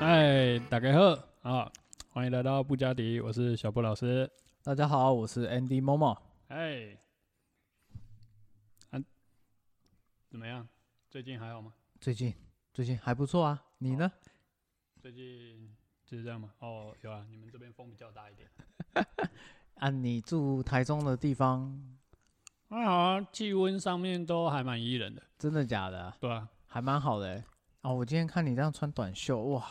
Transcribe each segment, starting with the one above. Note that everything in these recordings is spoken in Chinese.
嗨，大家好啊！欢迎来到布加迪，我是小布老师。大家好，我是 Andy Momo。哎，啊，怎么样？最近还好吗？最近最近还不错啊，你呢？最近就是这样吗？哦，有啊，你们这边风比较大一点。啊，你住台中的地方，还好啊，气温上面都还蛮宜人的，真的假的？对啊，还蛮好的欸。哦，我今天看你这样穿短袖，哇，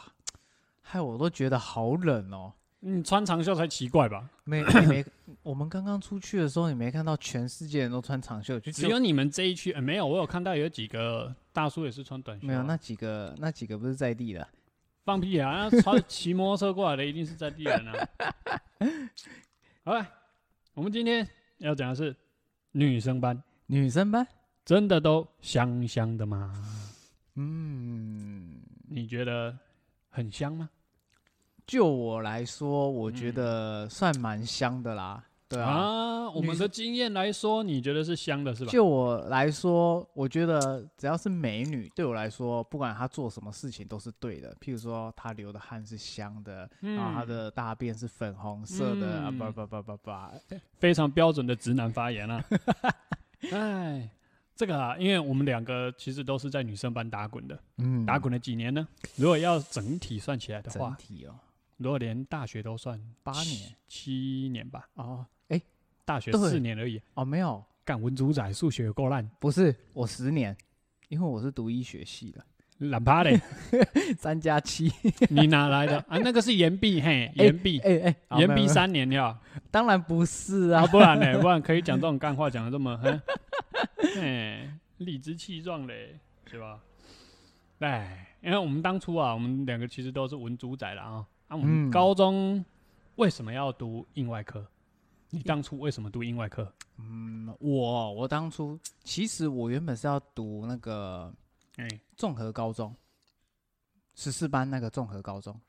害我都觉得好冷哦。你穿长袖才奇怪吧？没你没，我们刚刚出去的时候，你没看到全世界人都穿长袖，就只有你们这一区，呃，没有，我有看到有几个大叔也是穿短袖啊。没有那几个那几个不是在地的。放屁啊！那穿 骑摩托车过来的一定是在地人啊。好了，我们今天要讲的是女生班，女生班，真的都香香的吗？嗯，你觉得很香吗？就我来说，我觉嗯得算蛮香的啦。对啊，啊，我们的经验来说，你觉得是香的是吧？就我来说，我觉得只要是美女，对我来说，不管她做什么事情都是对的。譬如说，她流的汗是香的，然后她的大便是粉红色的，啊，嗯不不不不不，非常标准的直男发言啊。哎，这个啊，因为我们两个其实都是在女生班打滚的，嗯打滚了几年呢？如果要整体算起来的整话，体哦，如果连大学都算，八年七年吧，哦，哎大学四年而已。哦没有，干文主宰数学有够烂，不是我十年，因为我是读医学系的，懒趴嘞，三加七，你哪来的啊？那个是延毕，嘿，延毕，哎哎，好延毕，没有没有三年呀。当然不是啊，啊，不然呢？不然可以讲这种干话，讲的这么，哼哎，理直气壮嘞，是吧？哎，因为我们当初啊，我们两个其实都是文主宰了啊。啊，我们嗯高中为什么要读应外科？你当初为什么读应外科？嗯，我我当初其实我原本是要读那个哎，综合高中，十四班那个综合高中。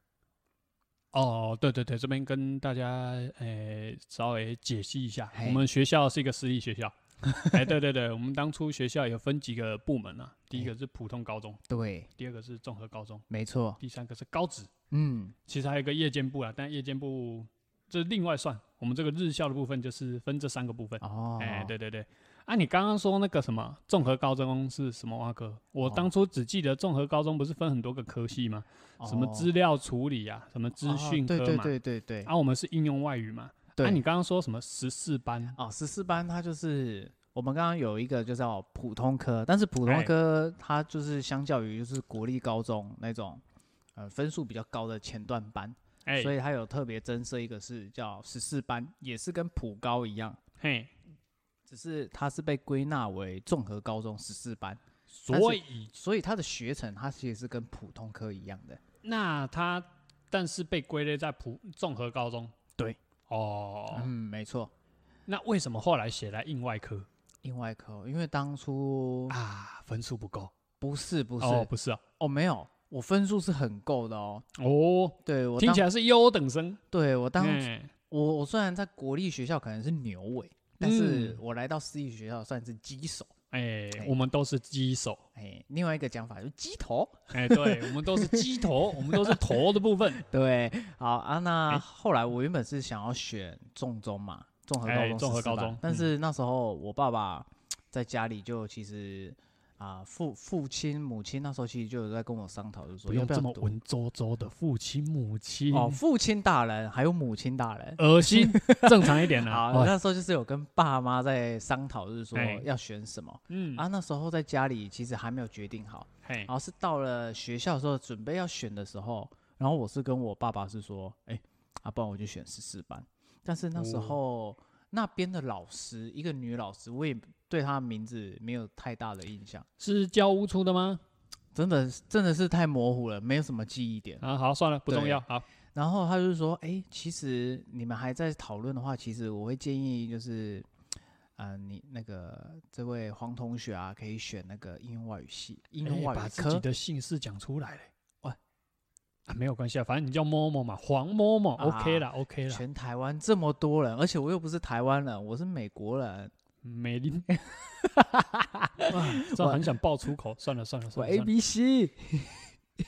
哦，对对对，这边跟大家诶稍微解析一下，我们学校是一个私立学校。哎，对对对，我们当初学校有分几个部门啊，第一个是普通高中，对，第二个是综合高中，没错。第三个是高职。嗯，其实还有一个夜间部啊，但夜间部这另外算。我们这个日校的部分就是分这三个部分。哦，哎、对对对。啊，你刚刚说那个什么综合高中是什么挖科？我哦当初只记得综合高中不是分很多个科系吗？什么资料处理啊，什么资讯科嘛。哦对对对对对。啊，我们是应用外语嘛。对啊，你刚刚说什么十四班？哦，十四班它就是我们刚刚有一个就叫普通科，但是普通哎科它就是相较于就是国立高中那种呃分数比较高的前段班，哎、所以它有特别增设一个是叫十四班，也是跟普高一样，嘿，只是它是被归纳为综合高中十四班，所以所以它的学程它其实是跟普通科一样的。那它但是被归类在普综合高中。对。哦，嗯，没错。那为什么后来写来硬外科硬外科，因为当初啊？分数不够？不是不是哦，不是啊。哦，没有，我分数是很够的哦。哦，对我听起来，是优等生。对我当、哎我我虽然在国立学校可能是牛尾，但是嗯我来到私立学校算是鸡手。哎哎，我们都是鸡手。哎，另外一个讲法就是鸡头。哎，对，我们都是鸡头，我们都是头的部分。对，好啊。那哎后来我原本是想要选重中嘛，综合高哎中、综合高中但嗯是那时候我爸爸在家里就其实啊、父父亲母亲那时候其实就有在跟我商讨，就是说不用这么文绉绉的父亲母亲哦，父亲大人还有母亲大人。恶心，正常一点 好，啦。哦那时候就是有跟爸妈在商讨，就是说哎要选什么嗯啊。那时候在家里其实还没有决定好，嘿然，后是到了学校的时候准备要选的时候，然后我是跟我爸爸是说，哎、啊，不然我就选十四班。但是那时哦候、那边的老师，一个女老师，我也对她的名字没有太大的印象，是教务处的吗？真的真的是太模糊了，没有什么记忆点。啊，好，算了，不重要。好，然后他就说：“哎、其实你们还在讨论的话，其实我会建议就是，呃，你那个这位黄同学啊，可以选那个应用外语系、应用哎外语科。把自己的姓氏讲出来嘞。喂啊，没有关系啊，反正你叫某某嘛，黄某某啊，OK 啦，OK 啦。全台湾这么多人，而且我又不是台湾人，我是美国人，美林，哇，这样很想爆粗口，算了算了算了 A。B C。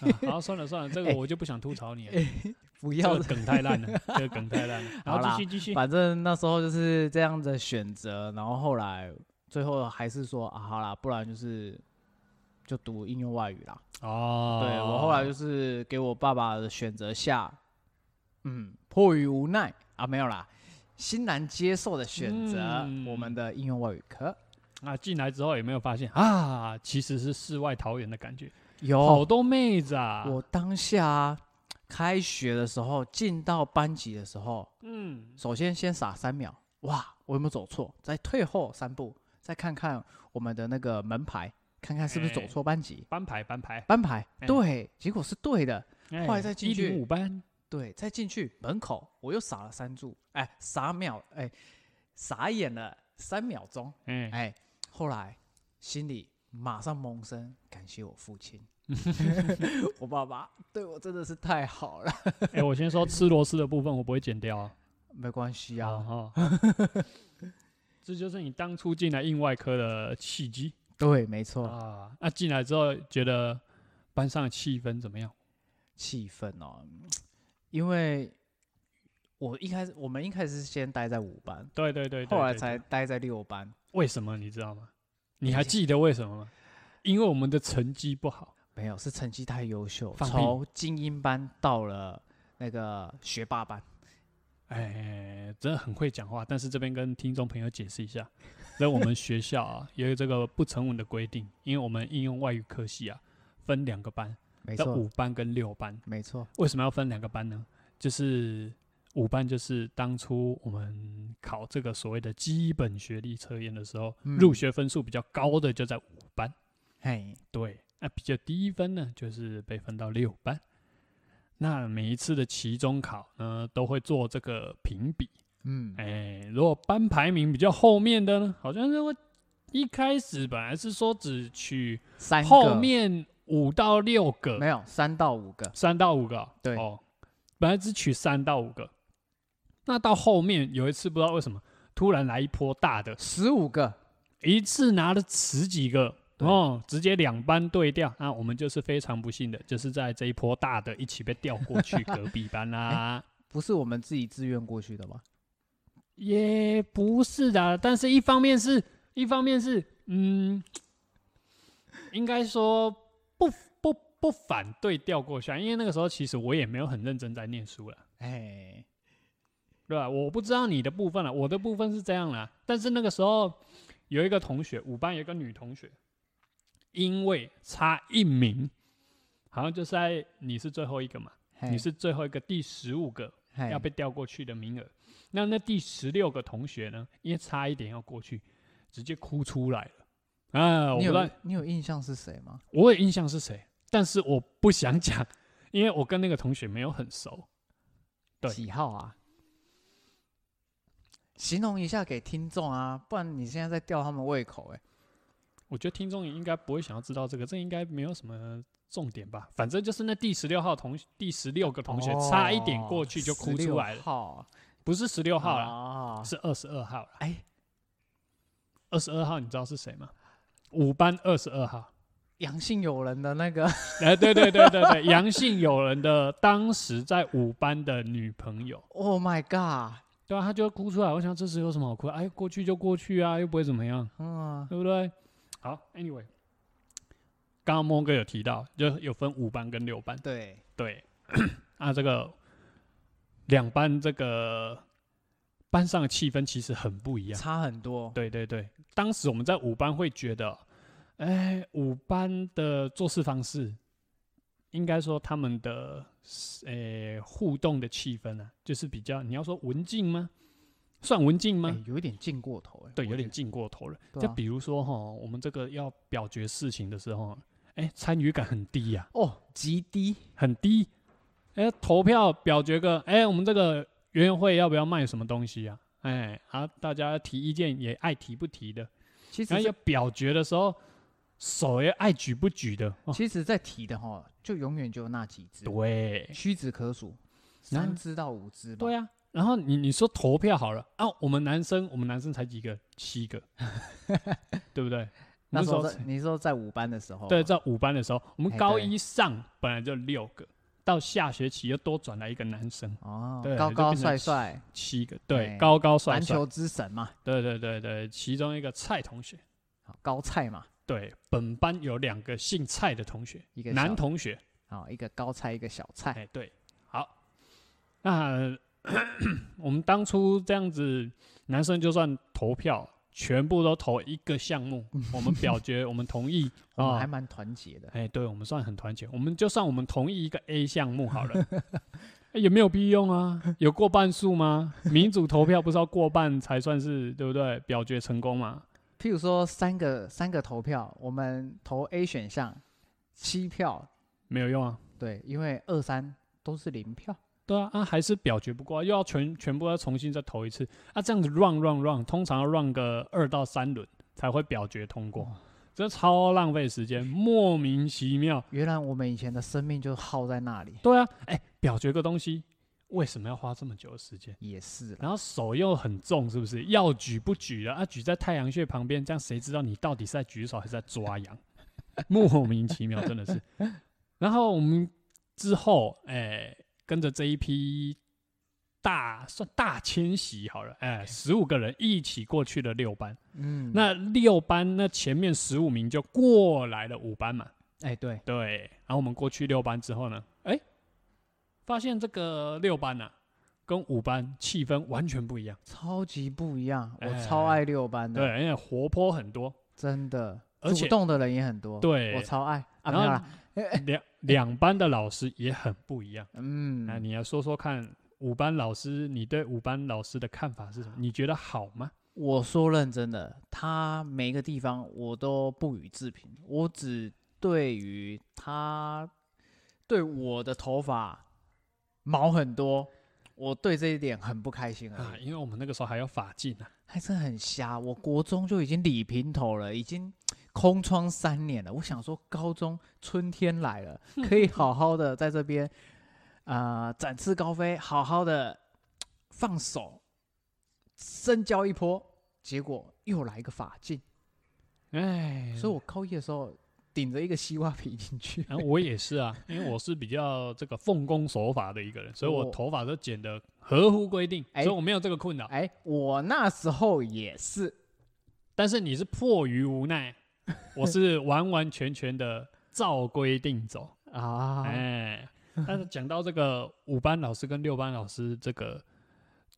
啊好，算了算了，这个哎我就不想吐槽你了，不要这个梗太烂了，这个梗太烂了。好，继续继续。反正那时候就是这样的选择，然后后来最后还是说啊，好啦，不然就是就读应用外语啦。哦，对我后来就是给我爸爸的选择下，嗯，迫于无奈啊，没有啦，欣然接受的选择嗯我们的应用外语科。啊进来之后有没有发现啊，其实是世外桃源的感觉，有好，多妹子啊。我当下啊开学的时候进到班级的时候，嗯，首先先傻三秒，哇，我有没有走错？再退后三步，再看看我们的那个门牌，看看是不是走哎。错班级。班牌班牌，班牌哎。对，结果是对的。后来再进一去零五班，对，再进去门口，我又傻了三注，哎，傻秒，哎，傻眼了三秒钟，哎，哎，后来心里马上萌生感谢我父亲，我爸爸对我真的是太好了，哎，我先说吃螺丝的部分，我不会剪掉啊。没关系啊，哦，这就是你当初进来应外科的契机对，没错，啊。那进来之后，觉得班上的气氛怎么样？气氛哦，因为我一开始我们一开始是先待在五班，对对对，对后来才待在六班，为什么你知道吗？你还记得为什么吗？因为我们的成绩不好。没有，是成绩太优秀，从精英班到了那个学霸班。哎，真的很会讲话，但是这边跟听众朋友解释一下，在我们学校啊，有这个不成文的规定，因为我们应用外语科系啊，分两个班，没错，五班跟六班。没错，为什么要分两个班呢？就是五班就是当初我们考这个所谓的基本学历测验的时候，嗯入学分数比较高的就在五班，嘿，对，那比较低分呢，就是被分到六班。那每一次的期中考呢，都会做这个评比。嗯，哎、如果班排名比较后面的呢，好像是会一开始本来是说只取三后面五到六个，没有三到五个，三到五个哦，对。哦，本来只取三到五个，那到后面有一次不知道为什么突然来一波大的，十五个，一次拿了十几个。对哦，直接两班对调，那我们就是非常不幸的，就是在这一波大的一起被调过去隔壁班 啦。不是我们自己自愿过去的吗？也不是的，但是一方面是，一方面是，嗯，应该说不不不反对调过去啊，因为那个时候其实我也没有很认真在念书了。哎，对吧？我不知道你的部分了，我的部分是这样啦。但是那个时候有一个同学，五班有一个女同学，因为差一名，好像就是在你是最后一个嘛，你是最后一个第十五个要被调过去的名额。那那第十六个同学呢，因为差一点要过去，直接哭出来了。啊，我不你知道有，你有印象是谁吗？我有印象是谁，但是我不想讲，因为我跟那个同学没有很熟。对几号啊？形容一下给听众啊，不然你现在在吊他们胃口哎、我觉得听众也应该不会想要知道这个，这应该没有什么重点吧？反正就是那第十六号同第十六个同学差一点过去就哭出来了，号不是十六号了，啊，是二十二号了。哎，二十二号你知道是谁吗？五班二十二号。阳性友人的那个哎，对对对对对，阳性友人的当时在五班的女朋友，，Oh my god，对啊，他就哭出来。我想这时有什么好哭的？哎，过去就过去啊，又不会怎么样。嗯，对不对？好，Anyway，刚刚莫哥有提到，就有分五班跟六班。对，对，啊，这个两班这个班上的气氛其实很不一样。差很多，对对对，当时我们在五班会觉得，哎，五班的做事方式，应该说他们的呃互动的气氛啊，就是比较你要说文静吗？算文静吗？哎，有一点进过头哎，对，有点我觉得，进过头了。就比如说哈，我们这个要表决事情的时候，哎，参与感很低呀、哦，极低，很低。哎，投票表决个，哎，我们这个园游会要不要卖什么东西啊？哎，啊，大家提意见也爱提不提的，其实要表决的时候，手也爱举不举的。哦、其实，在提的哈，就永远就那几只，对，屈指可数，三只到五只吧，对啊。然后你你说投票好了啊，我们男生我们男生才几个，七个，对不对？那时候你说在五班的时候，对，，在五班的时候，我们高一上本来就六个，到下学期又多转来一个男生，哦对，高高帅帅，七个，对，哎高高帅帅，篮球之神嘛，对对对对，其中一个蔡同学，高蔡嘛，对，本班有两个姓蔡的同学，一个男同学，好一个高蔡，一个小蔡，哎，对，好，那 我们当初这样子，男生就算投票，全部都投一个项目，我们表决，我们同意，啊我们还蛮团结的。哎，对，我们算很团结。我们就算我们同意一个 A 项目好了，哎也没有必用啊。有过半数吗？民主投票不是要过半才算是对不对？表决成功嘛？譬如说三个三个投票，我们投 A 选项七票，没有用啊。对，因为二三都是零票。对啊，啊还是表决不过啊、又要全全部要重新再投一次啊，这样子 run run run，通常要 run 个二到三轮才会表决通过，这超浪费时间，莫名其妙。原来我们以前的生命就耗在那里，对啊，哎，表决个东西为什么要花这么久的时间？也是。然后手又很重，是不是？要举不举了啊？举在太阳穴旁边，这样谁知道你到底是在举手还是在抓羊？莫名其妙，真的是。然后我们之后，哎、跟着这一批大算大迁徙好了，哎、十五个人一起过去了六班。嗯，那六班那前面十五名就过来了五班嘛，哎对，对。然后我们过去六班之后呢，哎、发现这个六班呐、跟五班气氛完全不一样。超级不一样，我哎超爱六班的，对，而且活泼很多，真的，而且主动的人也很多，对。我超爱。啊，没有啦，两 两班的老师也很不一样。嗯那嗯，你要说说看，五班老师，你对五班老师的看法是什么？你觉得好吗？我说认真的，他每一个地方我都不予置评，我只对于他对我的头发毛很多，我对这一点很不开心啊，因为我们那个时候还有发髻呢。还真的很瞎。我国中就已经理平头了，已经空窗三年了。我想说，高中春天来了，可以好好的在这边啊展翅高飞，好好的放手深交一波。结果又来一个法镜，哎，所以我高一的时候顶着一个西瓜皮进去。然后我也是啊，因为我是比较这个奉公守法的一个人，所以我哦头发都剪得合乎规定，哎所以我没有这个困扰。哎，我那时候也是，但是你是迫于无奈，我是完完全全的照规定走。啊，哎，但是讲到这个五班老师跟六班老师这个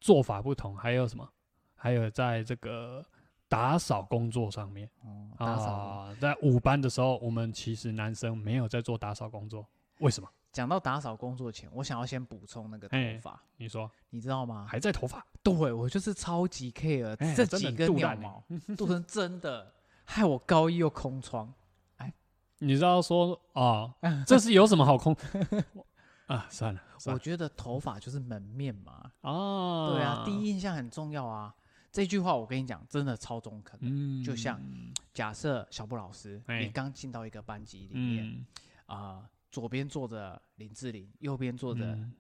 做法不同，还有什么？还有在这个打扫工作上面哦打扫。啊，在五班的时候，我们其实男生没有在做打扫工作，为什么？讲到打扫工作前，我想要先补充那个头哎发，你说你知道吗？还在头发？对我就是超级 care 这几根鸟毛，做成真的，害我高一又空窗。哎你知道说啊，这是有什么好空 啊？算了，算了我觉得头发就是门面嘛，哦，对啊，第一印象很重要啊。这句话我跟你讲，真的超中肯。嗯就像假设小布老师，哎你刚进到一个班级里面嗯啊、左边坐着林志玲，右边坐着嗯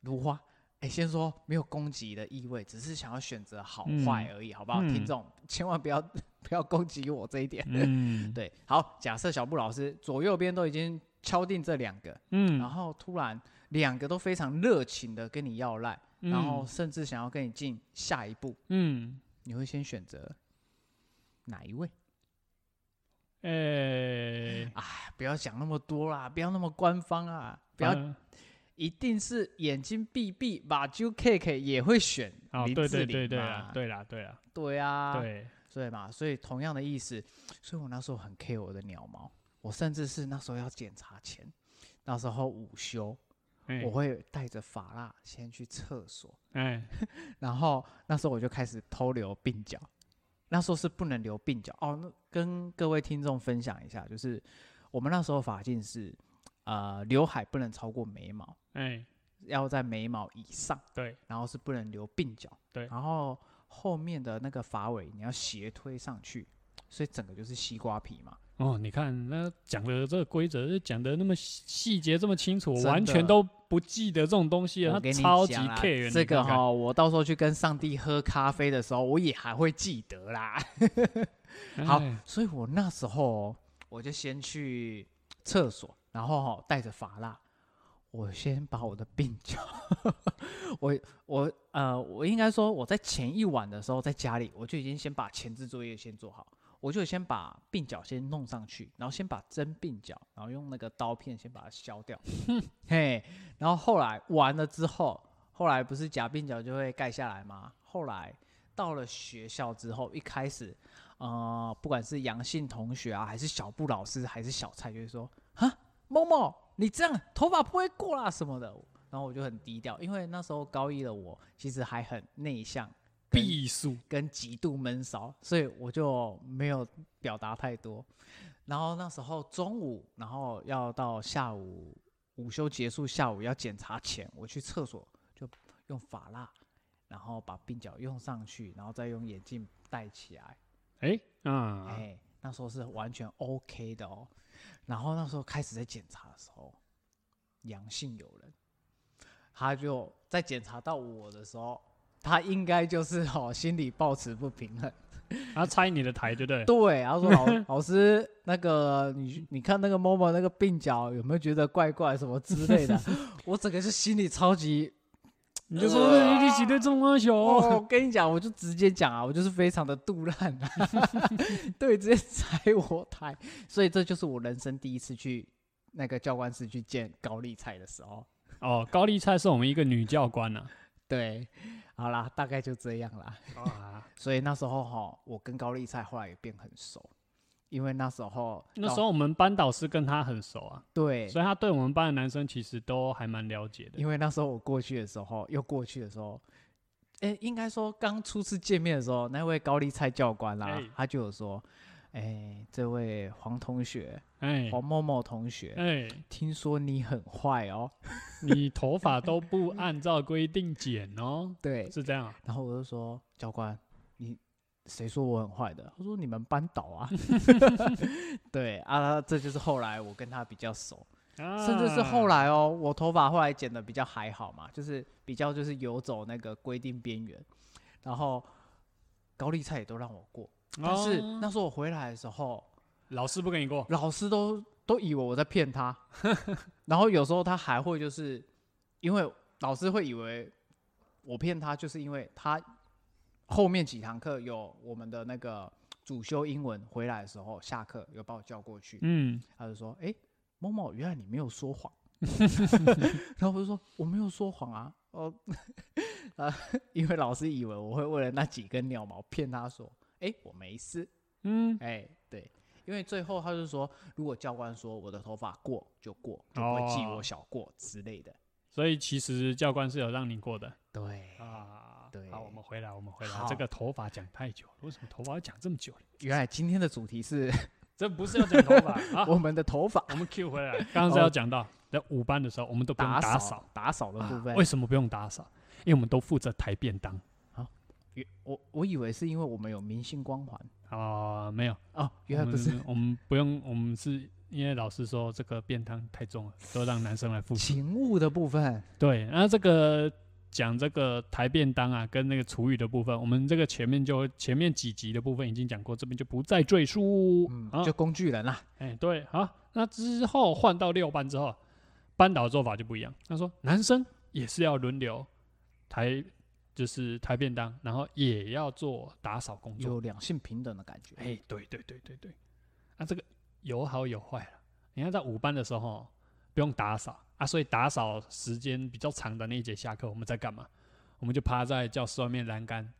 如花。哎，先说没有攻击的意味，只是想要选择好坏而已，好不好？嗯听众千万不要 不要攻击我这一点。嗯，对，好，假设小布老师左右边都已经敲定这两个，嗯，然后突然两个都非常热情的跟你要赖，嗯然后甚至想要跟你进下一步，嗯，你会先选择哪一位？哎，哎，不要讲那么多啦，不要那么官方啊，不要，嗯一定是眼睛闭闭，把揪 K K 也会选哦，对林志玲对对对嘛。啊，对啦对啦，对啊，对，对嘛，所以同样的意思，所以我那时候很 care 我的鸟毛，我甚至是那时候要检查前，那时候午休，哎。我会带着发蜡先去厕所，哎，然后那时候我就开始偷留鬓角，那时候是不能留鬓角。哦。那跟各位听众分享一下，就是我们那时候法镜是，呃，刘海不能超过眉毛，哎，要在眉毛以上，对，然后是不能留鬓角，对然后后面的那个发尾你要斜推上去，所以整个就是西瓜皮嘛。哦，你看那讲的这个规则讲的那么细细节这么清楚，我完全都不记得这种东西了。他我跟你超级讲啦 care 这个哈、哈，我到时候去跟上帝喝咖啡的时候，我也还会记得啦。好哎，所以我那时候我就先去厕所，然后哈带着发蜡，我先把我的鬓角，我我呃，我应该说我在前一晚的时候在家里，我就已经先把前置作业先做好，我就先把鬓角先弄上去，然后先把真鬓角，然后用那个刀片先把它削掉，嘿，然后后来完了之后，后来不是假鬓角就会盖下来吗？后来到了学校之后，一开始。呃，不管是杨姓同学啊，还是小布老师，还是小蔡，就会说啊，某某，你这样头发不会过啦什么的。然后我就很低调，因为那时候高一的我其实还很内向，避暑跟极度闷骚，所以我就没有表达太多。然后那时候中午，然后要到下午午休结束，下午要检查前，我去厕所就用发蜡，然后把鬓角用上去，然后再用眼镜戴起来。哎啊，哎、那时候是完全 OK 的哦。然后那时候开始在检查的时候，阳性有人，他就在检查到我的时候，他应该就是 哦心里抱持不平衡。他拆你的台，对不对？对，他说 老老师，那个你你看那个某某那个鬓角有没有觉得怪怪什么之类的？我整个是心里超级你就说你一起对中华小，哦，我跟你讲，我就直接讲啊，我就是非常的杜烂啊，对，直接踩我台，所以这就是我人生第一次去那个教官室去见高丽菜的时候。哦，高丽菜是我们一个女教官呐、对，好啦，大概就这样啦。啊。所以那时候哈，我跟高丽菜后来也变很熟，因为那时候那时候我们班导师跟他很熟啊，对，所以他对我们班的男生其实都还蛮了解的。因为那时候我过去的时候，又过去的时候，哎、应该说刚初次见面的时候，那位高丽菜教官啦，哎他就有说，哎、这位黄同学，哎黄某某同学，哎，听说你很坏哦。你头发都不按照规定剪哦，对，是这样啊？然后我就说，教官，你谁说我很坏的？他说你们班导啊。对啊，这就是后来我跟他比较熟。甚至是后来来哦，我头发后来剪的比较还好嘛，就是比较就是游走那个规定边缘，然后高丽菜也都让我过，但是哦那时候我回来的时候，老师不跟你过，老师都都以为我在骗他，然后有时候他还会就是因为老师会以为我骗他，就是因为他后面几堂课有我们的那个主修英文回来的时候，下课有把我叫过去，嗯，他就说：“哎、某某，原来你没有说谎。” 然后我就说：“我没有说谎啊。” 哦，啊，因为老师以为我会为了那几根鸟毛骗他说：“哎、我没事。嗯”，哎，对，因为最后他就说，如果教官说我的头发过就过，就不会记哦我小过之类的。所以其实教官是有让你过的对，啊。对好，我们回来，我们回来。好这个头发讲太久了，为什么头发要讲这么久呢？原来今天的主题是 这不是要讲头发啊？我们的头发我们 Q 回来，刚刚是要讲到在五班的时候，我们都不用打打扫打扫的部啊分。为什么不用打扫？因为我们都负责抬便当原我我以为是因为我们有明星光环啊、没有，哦，原来不是我们，我们不用，我们是因为老师说这个便当太重了，都让男生来负责。勤务的部分。对，然后这个讲这个抬便当啊，跟那个厨余的部分，我们这个前面就前面几集的部分已经讲过，这边就不再赘述。嗯，啊就工具人啦。哎、对，好，那之后换到六班之后，班导的做法就不一样。他说男生也是要轮流抬，就是抬便当，然后也要做打扫工作。有两性平等的感觉。哎、对对对对对，啊，这个有好有坏了。你看在五班的时候不用打扫啊，所以打扫时间比较长的那一节下课，我们在干嘛？我们就趴在教室外面栏杆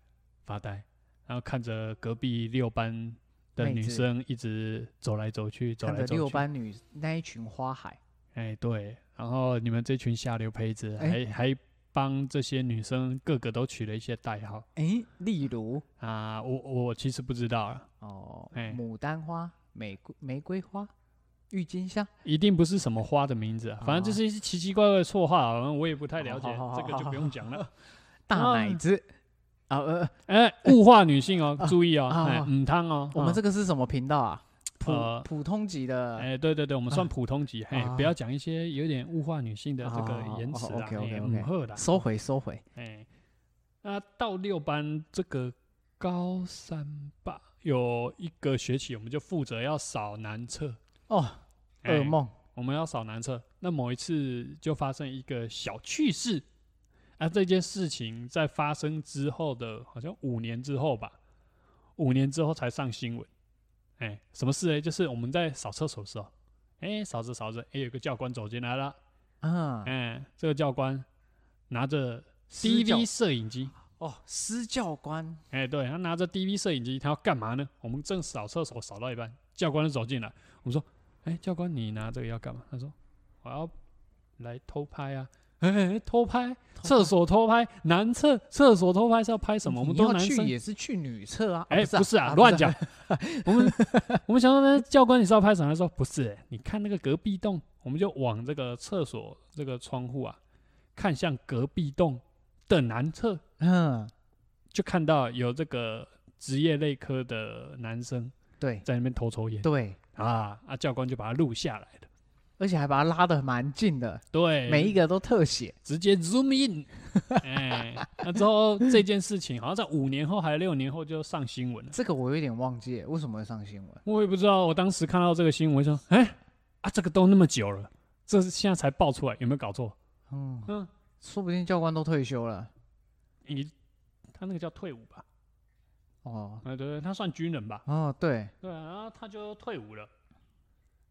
发呆，然后看着隔壁六班的女生一直走来走去，走来走去。六班女那一群花海，哎、对，然后你们这群下流胚子还、哎还帮这些女生个个都取了一些代号哎，例如啊，我我其实不知道啊，哦，哎牡丹花、玫瑰玫瑰花、郁金香，一定不是什么花的名字、啊，反正就是一些奇奇怪怪的绰号啊，我也不太了解，这个就不用讲了。大啊奶子。啊呃，哎、物化女性哦，注意哦，啊哎啊，母汤哦，我们这个个是什么频道啊？普呃。普通级的，哎，对对对，我们算普通级，嘿，啊。不要讲一些有点物化女性的这个言辞啊母鹤啦，收回收回。哎，那到六班这个高三吧，有一个学期我们就负责要扫男厕，哦，哎噩梦，我们要扫男厕。那某一次就发生一个小趣事，啊，这件事情在发生之后的，好像五年之后吧，五年之后才上新闻。哎、什么事呢？就是我们在扫厕所的时候，哎、扫着扫着，哎、有个教官走进来了，啊，哎、这个教官拿着 DV 摄影机，哦，私教官，哎、对他拿着 DV 摄影机，他要干嘛呢？我们正扫厕所，扫到一半，教官就走进来。我们说：“哎、教官，你拿这个要干嘛？”他说：“我要来偷拍啊！” 哎、偷拍，厕所偷拍，男厕厕所偷拍是要拍什么？我们你要去都男生。也是去女厕啊？哎、不不是啊，啊，乱讲。我们 我们想说呢，教官你是要拍什么？他说不是、哎你看那个隔壁栋，我们就往这个厕所这个窗户啊，看向隔壁栋的男厕，嗯，就看到有这个职业内科的男生对在那边偷抽烟对，啊啊！教官就把他录下来了。而且还把它拉的蛮近的，对，每一个都特写。直接 zoom in，哎，那之后这件事情好像在五年后还是六年后就上新闻了。这个我有点忘记，为什么会上新闻？我也不知道，我当时看到这个新闻，说，哎、啊，这个都那么久了，这是现在才爆出来，有没有搞错？嗯，嗯，说不定教官都退休了。你他那个叫退伍吧？哦啊，对对，他算军人吧？哦，对，对啊，然后他就退伍了。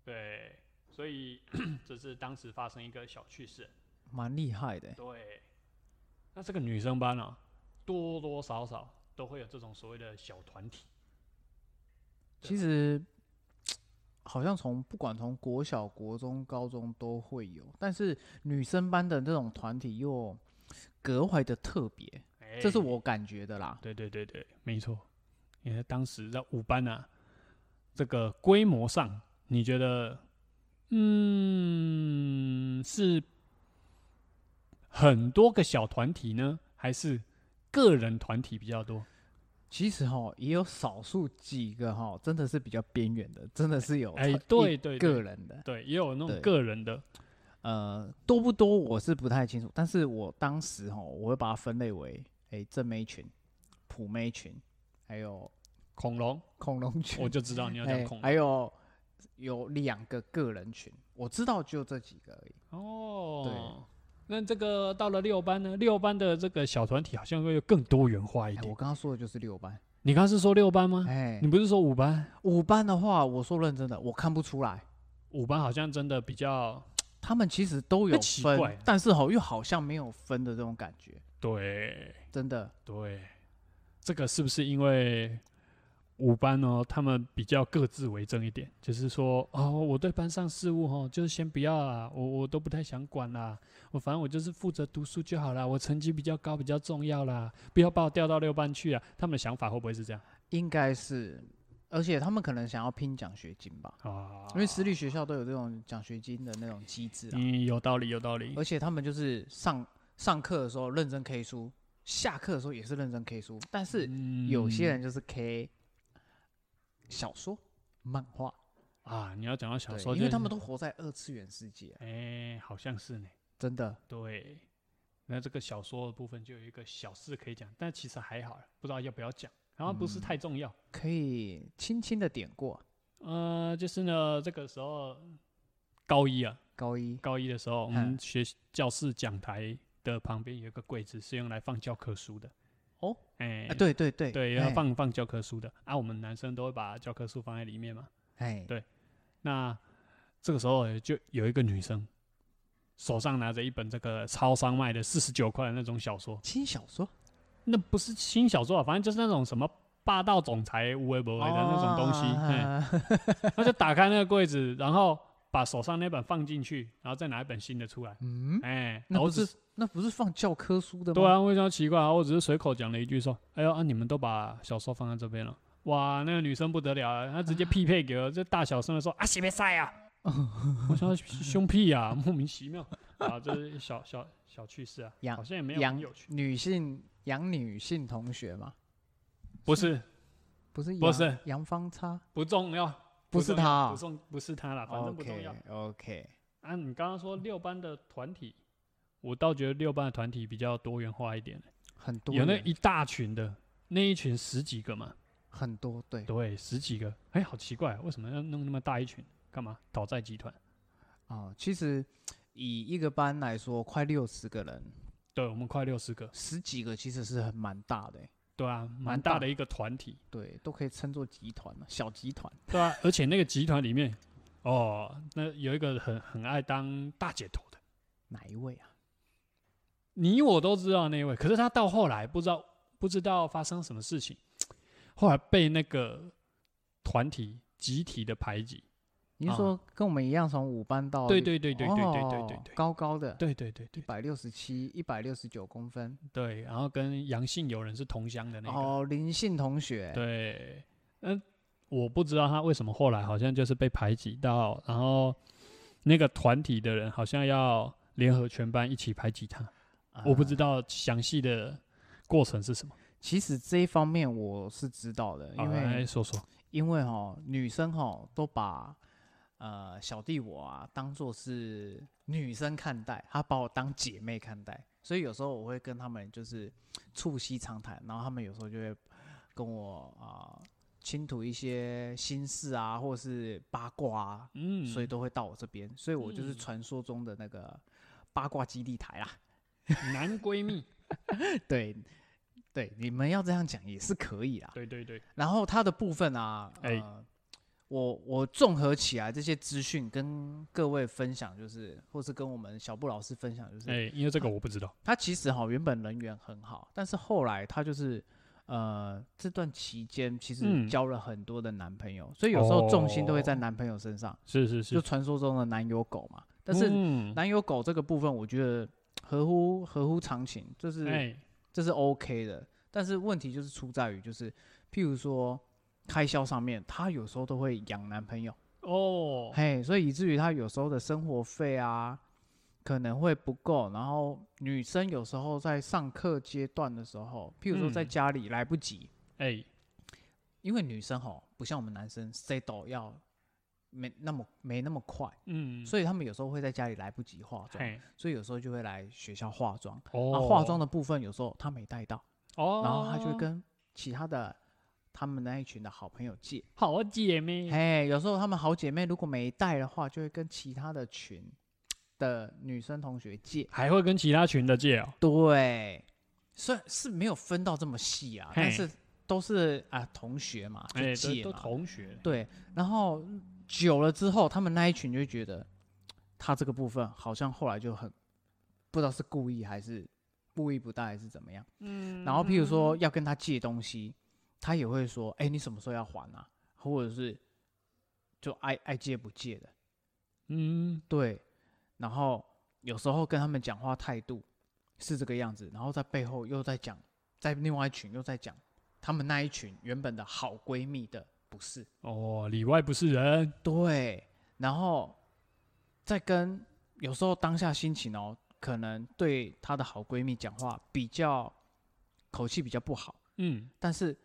对，所以 这是当时发生一个小趣事。蛮厉害的。对，那这个女生班啊，多多少少都会有这种所谓的小团体。其实 好像从不管从国小、国中、高中都会有，但是女生班的这种团体又格外的特别，这是哎我感觉的啦。对对对对，没错。因为当时在五班啊，这个规模上，你觉得，嗯，是很多个小团体呢，还是个人团体比较多？其实哈，也有少数几个哈，真的是比较边缘的，真的是有哎对对对个人的，对，也有那种个人的，呃，多不多我是不太清楚，但是我当时哈，我会把它分类为哎正妹群、普妹群，还有恐龙，恐龙群，我就知道你要讲哎恐龙。还有有两个个人群，我知道就这几个而已。哦，对那这个到了六班呢？六班的这个小团体好像会更多元化一哎，点我。刚刚说的就是六班，你刚刚是说六班吗？哎你，不是说五班？五班的话，我说认真的，我看不出来，五班好像真的比较他们其实都有很奇怪分，但是好又好像没有分的这种感觉，对真的。对，这个是不是因为五班哦，他们比较各自为政一点，就是说哦，我对班上事务哦，就是先不要啦，我我都不太想管啦，我反正我就是负责读书就好啦，我成绩比较高比较重要啦，不要把我调到六班去啊。他们的想法会不会是这样应该是，而且他们可能想要拼奖学金吧，啊？因为私立学校都有这种奖学金的那种机制啊。嗯，有道理，有道理。而且他们就是上上课的时候认真 K 书，下课的时候也是认真 K 书，但是有些嗯人就是 K 小说、漫画，啊，你要讲到小对说，因为他们都活在二次元世界啊、哎、好像是呢。真的。对，那这个小说的部分就有一个小事可以讲，但其实还好，不知道要不要讲，好像不是嗯太重要。可以轻轻的点过。呃，就是呢，这个时候高一啊，高一高一的时候，我们学教室讲台的旁边有一个柜子，是用来放教科书的。哦，哎、啊，对对对。对，要哎。放放教科书的。啊，我们男生都会把教科书放在里面嘛。哎，对。那这个时候就有一个女生，手上拿着一本这个超商卖的四十九块的那种小说，轻小说？那不是轻小说啊，反正就是那种什么霸道总裁无为不为的那种东西。他就打开那个柜子，然后把手上那本放进去，然后再拿一本新的出来。嗯，哎、那不是那不是放教科书的吗？对啊，为什么奇怪啊？我只是随口讲了一句说：“哎呦啊，你们都把小说放在这边了。”哇，那个女生不得了啊，她直接匹配给我，这大小声的说：“啊，洗别塞啊！” 我想说凶屁啊，莫名其妙啊，这是小小小趣事啊，好像也没有养很有趣。女性养女性同学嘛，不是不是不是杨杨芳差不重要，不是他。啊不重不是他啦，反正不重要。OK 啊。你刚刚说六班的团体，我倒觉得六班的团体比较多元化一点，很多有那一大群的，那一群十几个嘛，很多对。对，十几个，哎、好奇怪，为什么要弄那么大一群？干嘛？讨债集团？哦，其实以一个班来说，快六十个人，对，我们快六十个，十几个其实是很蛮大的欸，对啊，蛮大的一个团体，对，都可以称作集团嘛，小集团。对啊，而且那个集团里面，哦，那有一个很很爱当大姐头的，哪一位啊？你我都知道那位，可是他到后来不知道不知道发生什么事情，后来被那个团体集体的排挤。啊你是说跟我们一样从五班到对对对对对对对对高高的，对对对对。一百六十七、一百六十九公分。对，然后跟杨姓友人是同乡的那个，哦，林姓同学，对，嗯，我不知道他为什么后来好像就是被排挤到，然后那个团体的人好像要联合全班一起排挤他，我不知道。道详细的过程是什么，其实这一方面我是知道的，因为说说，因为哈女生哈都把呃小弟我啊当做是女生看待，她把我当姐妹看待，所以有时候我会跟他们就是促膝长谈，然后他们有时候就会跟我啊。倾吐一些心事啊，或者是八卦啊，嗯，所以都会到我这边，所以我就是嗯传说中的那个八卦基地台啦。男闺蜜，对，对，你们要这样讲也是可以啦。对对对，然后他的部分啊，哎呃，我我综合起来这些资讯跟各位分享，就是或是跟我们小布老师分享，就是、哎、因为这个我不知道，他其实哈原本人缘很好，但是后来他就是。呃，这段期间其实嗯交了很多的男朋友，所以有时候重心都会在哦男朋友身上，是是是，就是传说中的男友狗嘛。但是嗯男友狗这个部分，我觉得合乎合乎常情，就是、哎、这是 OK 的。但是问题就是出在于，就是譬如说开销上面，她有时候都会养男朋友，哦，嘿，所以以至于她有时候的生活费啊可能会不够。然后女生有时候在上课阶段的时候，譬如说在嗯。家里来不及，哎、因为女生吼不像我们男生 settle 要没那么没那么快，嗯，所以他们有时候会在家里来不及化妆，所以有时候就会来学校化妆。哦，啊，化妆的部分有时候他没带到，哦，然后他就会跟其他的他们那一群的好朋友借。好姐妹，嘿，有时候他们好姐妹如果没带的话，就会跟其他的群的女生同学借。还会跟其他群的借哦，对，虽然是没有分到这么细啊，但是都是啊同学嘛，就哎、都都借。同学，对，然后久了之后，他们那一群就会觉得他这个部分好像后来就很不知道是故意还是故意不带还是怎么样。嗯然后譬如说要跟他借东西，他也会说：“哎、你什么时候要还啊？”或者是就爱爱借不借的，嗯，对。然后有时候跟他们讲话态度是这个样子，然后在背后又在讲，在另外一群又在讲他们那一群原本的好闺蜜的不是，哦，里外不是人，对。然后在跟有时候当下心情哦，可能对她的好闺蜜讲话比较口气比较不好。嗯，但是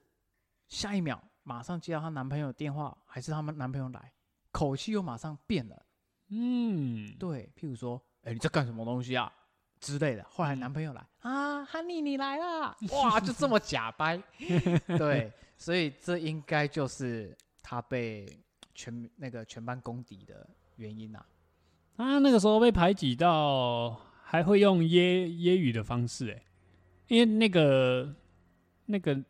下一秒马上接到她男朋友的电话，还是他们男朋友来，口气又马上变了。嗯，对，譬如说，哎、你在干什么东西啊之类的。后来男朋友来、啊，Honey 你来啦，哇，就这么假掰。对，所以这应该就是他被全那个全班公敌的原因啊。他那个时候被排挤到，还会用揶揶语的方式，哎，因为那个那个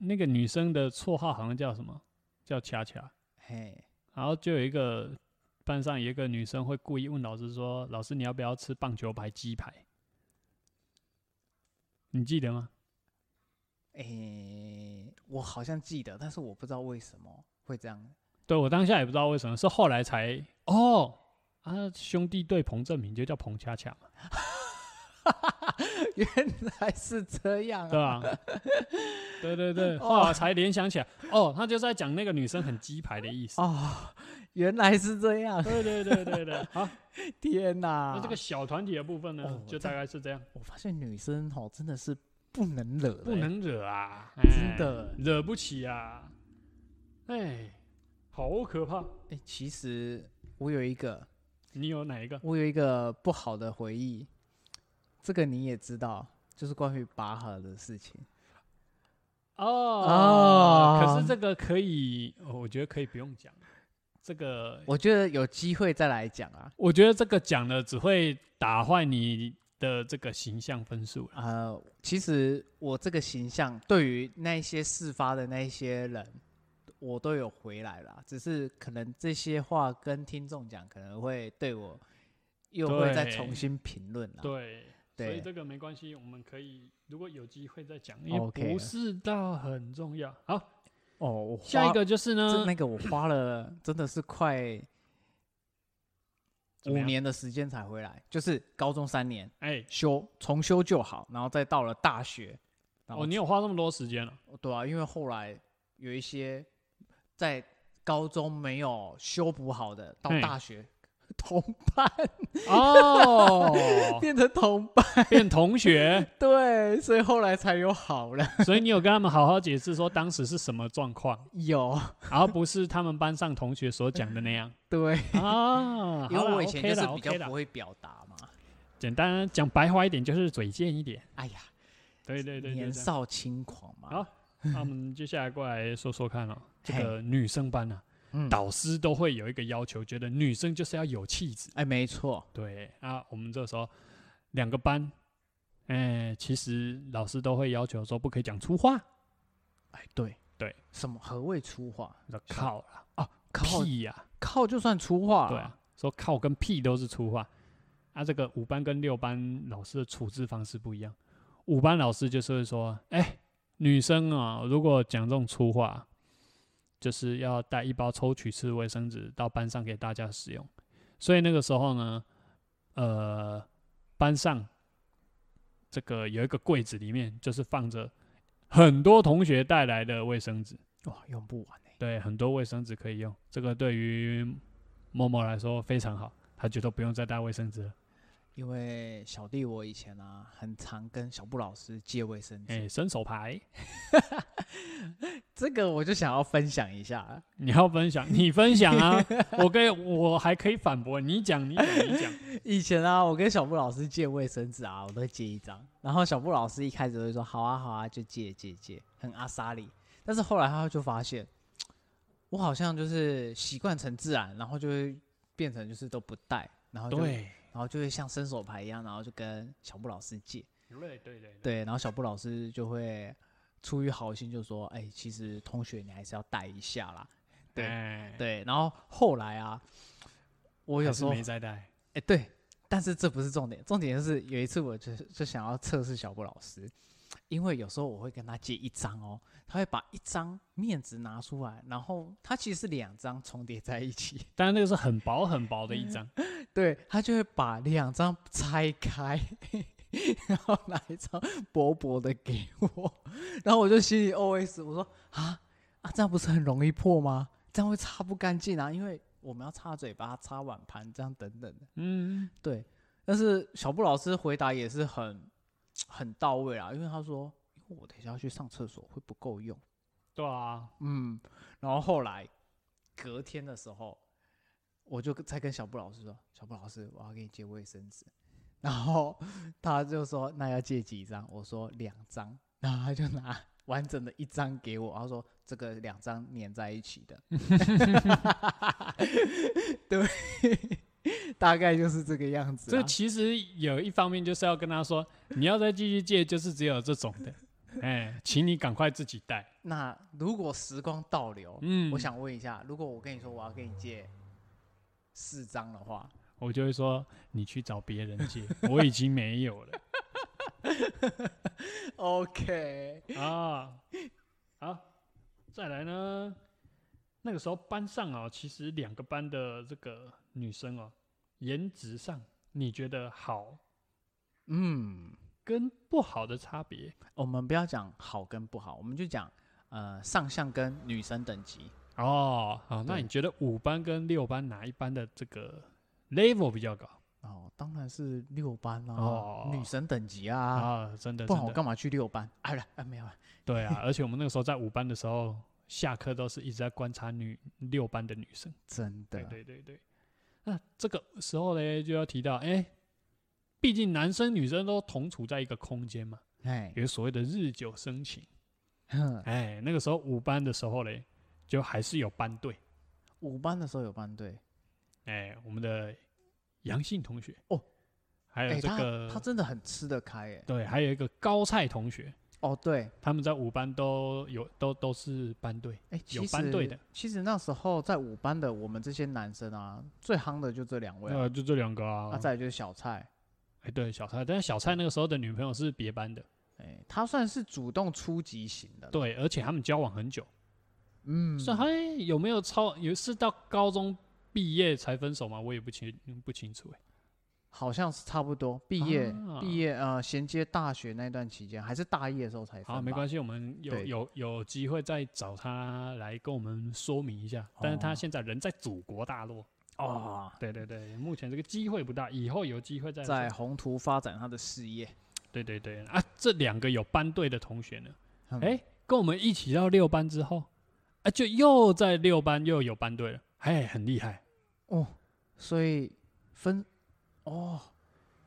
那个女生的绰号好像叫什么？叫恰恰，嘿，然后就有一个班上有一个女生会故意问老师说：“老师，你要不要吃棒球牌鸡排？”你记得吗？诶、我好像记得，但是我不知道为什么会这样。对我当下也不知道为什么，是后来才哦啊，兄弟队彭正明就叫彭恰恰嘛，原来是这样对啊！吧？对对对，后来才联想起来，哦，他就是在讲那个女生很鸡排的意思。哦，原来是这样！对对对对对，好，天哪，那这个小团体的部分呢哦，就大概是这样，我发现女生哦真的是不能惹欸，不能惹啊，真的哎惹不起啊，哎，好好可怕。哎、其实我有一个，你有哪一个？我有一个不好的回忆，这个你也知道，就是关于拔河的事情。哦哦可是这个可以，哦我觉得可以不用讲。这个，我觉得有机会再来讲啊。我觉得这个讲了只会打坏你的这个形象分数了。呃，其实我这个形象对于那些事发的那些人，我都有回来啦。只是可能这些话跟听众讲，可能会对我又会再重新评论了。对，所以这个没关系，我们可以如果有机会再讲，因为 OK 不是到很重要。好，哦，我花下一个就是这呢，那个我花了 真的是快五么样年的时间才回来，就是高中三年哎，修重修就好，然后再到了大学。然后哦，你有花那么多时间了？对啊，因为后来有一些在高中没有修补好的，到嘿大学同伴哦，变成同伴，变同学，对，所以后来才有好了。所以你有跟他们好好解释说当时是什么状况，有然后不是他们班上同学所讲的那样对，啊。因为我以前就是比较不会表达嘛。简单讲白话一点，就是嘴贱一点。哎呀，对对对对对。年少轻狂嘛。好那我们接下来过来说说看哦，这个女生班啊，嗯，导师都会有一个要求，觉得女生就是要有气质。哎，没错，对啊，我们这时候两个班，哎，其实老师都会要求说不可以讲粗话，哎，对对，什么何谓粗话？说靠啦，哦，靠屁呀、靠就算粗话了。对啊，说靠跟屁都是粗话。啊，这个五班跟六班老师的处置方式不一样。五班老师就是会说，哎、女生啊，如果讲这种粗话，就是要带一包抽取式卫生纸到班上给大家使用。所以那个时候呢，呃，班上这个有一个柜子里面就是放着很多同学带来的卫生纸。哇，用不完哎。对，很多卫生纸可以用。这个对于默默来说非常好，他觉得不用再带卫生纸了。因为小弟我以前啊，很常跟小布老师借卫生纸，哎、伸手牌，这个我就想要分享一下。你要分享，你分享啊！我跟我还可以反驳，你讲，你讲，你讲。以前啊，我跟小布老师借卫生纸啊，我都会借一张。然后小布老师一开始会说好啊好啊，就借借借，很阿莎里。但是后来他就发现，我好像就是习惯成自然，然后就会变成就是都不带，然后就对，然后就会像伸手牌一样，然后就跟小布老师借。对对对对，然后小布老师就会出于好心就说：“哎、其实同学你还是要带一下啦。对哎”对，然后后来啊，我有时候没再带。哎、对，但是这不是重点，重点就是有一次我就就想要测试小布老师，因为有时候我会跟他借一张哦，他会把一张面纸拿出来，然后他其实是两张重叠在一起，当然那个是很薄很薄的一张，对他就会把两张拆开，然后拿一张薄薄的给我，然后我就心里 OS 我说啊啊，这样不是很容易破吗？这样会擦不干净啊，因为我们要擦嘴巴、擦碗盘这样等等的。嗯，对，但是小布老师回答也是很很到位啊，因为他说，因为我等一下要去上厕所，会不够用。对啊，嗯，然后后来隔天的时候，我就再跟小布老师说，小布老师，我要给你借卫生纸，然后他就说，那要借几张？我说两张，然后他就拿完整的一张给我，他说这个两张粘在一起的，对，大概就是这个样子、啊。这其实有一方面就是要跟他说，你要再继续借，就是只有这种的，哎，请你赶快自己带。那如果时光倒流，嗯，我想问一下，如果我跟你说我要跟你借四张的话，我就会说你去找别人借，我已经没有了 OK，啊。好，再来呢，那个时候班上哦，其实两个班的这个女生哦，颜值上你觉得好嗯，跟不好的差别我们不要讲好跟不好，我们就讲呃上相跟女生等级。哦。好，那你觉得五班跟六班哪一班的这个 level 比较高哦，当然是六班啦、哦女神等级啊，啊？真的，不然我干嘛去六班？哎 了，啊没有了，对啊，而且我们那个时候在五班的时候，下课都是一直在观察女六班的女生。真的对，对对对。那这个时候呢，就要提到，哎、毕竟男生女生都同处在一个空间嘛，哎，有所谓的日久生情。哼哎、那个时候五班的时候嘞，就还是有班队。五班的时候有班队，哎、我们的杨信同学哦，还有这个、他真的很吃得开，哎，对，还有一个高菜同学，哦，对，他们在五班都有都都是班队。哎，有班队的。其实那时候在五班的我们这些男生啊，最夯的就这两位啊，呃，就这两个啊。啊，再来就是小蔡，哎、对，小蔡，但是小蔡那个时候的女朋友是别班的，哎，他算是主动出击型的，，对，而且他们交往很久，嗯，所以哎有没有超有是到高中毕业才分手吗？我也不清不清楚哎、好像是差不多毕业啊。毕业呃衔接大学那段期间，还是大一的时候才分，好，没关系，我们有有有机会再找他来跟我们说明一下。但是他哦。现在人在祖国大陆，哦，对对对，目前这个机会不大，以后有机会再在宏图发展他的事业，对对对啊，这两个有班队的同学呢，嗯？哎、跟我们一起到六班之后，啊，就又在六班又有班队了，哎，很厉害。哦，所以分哦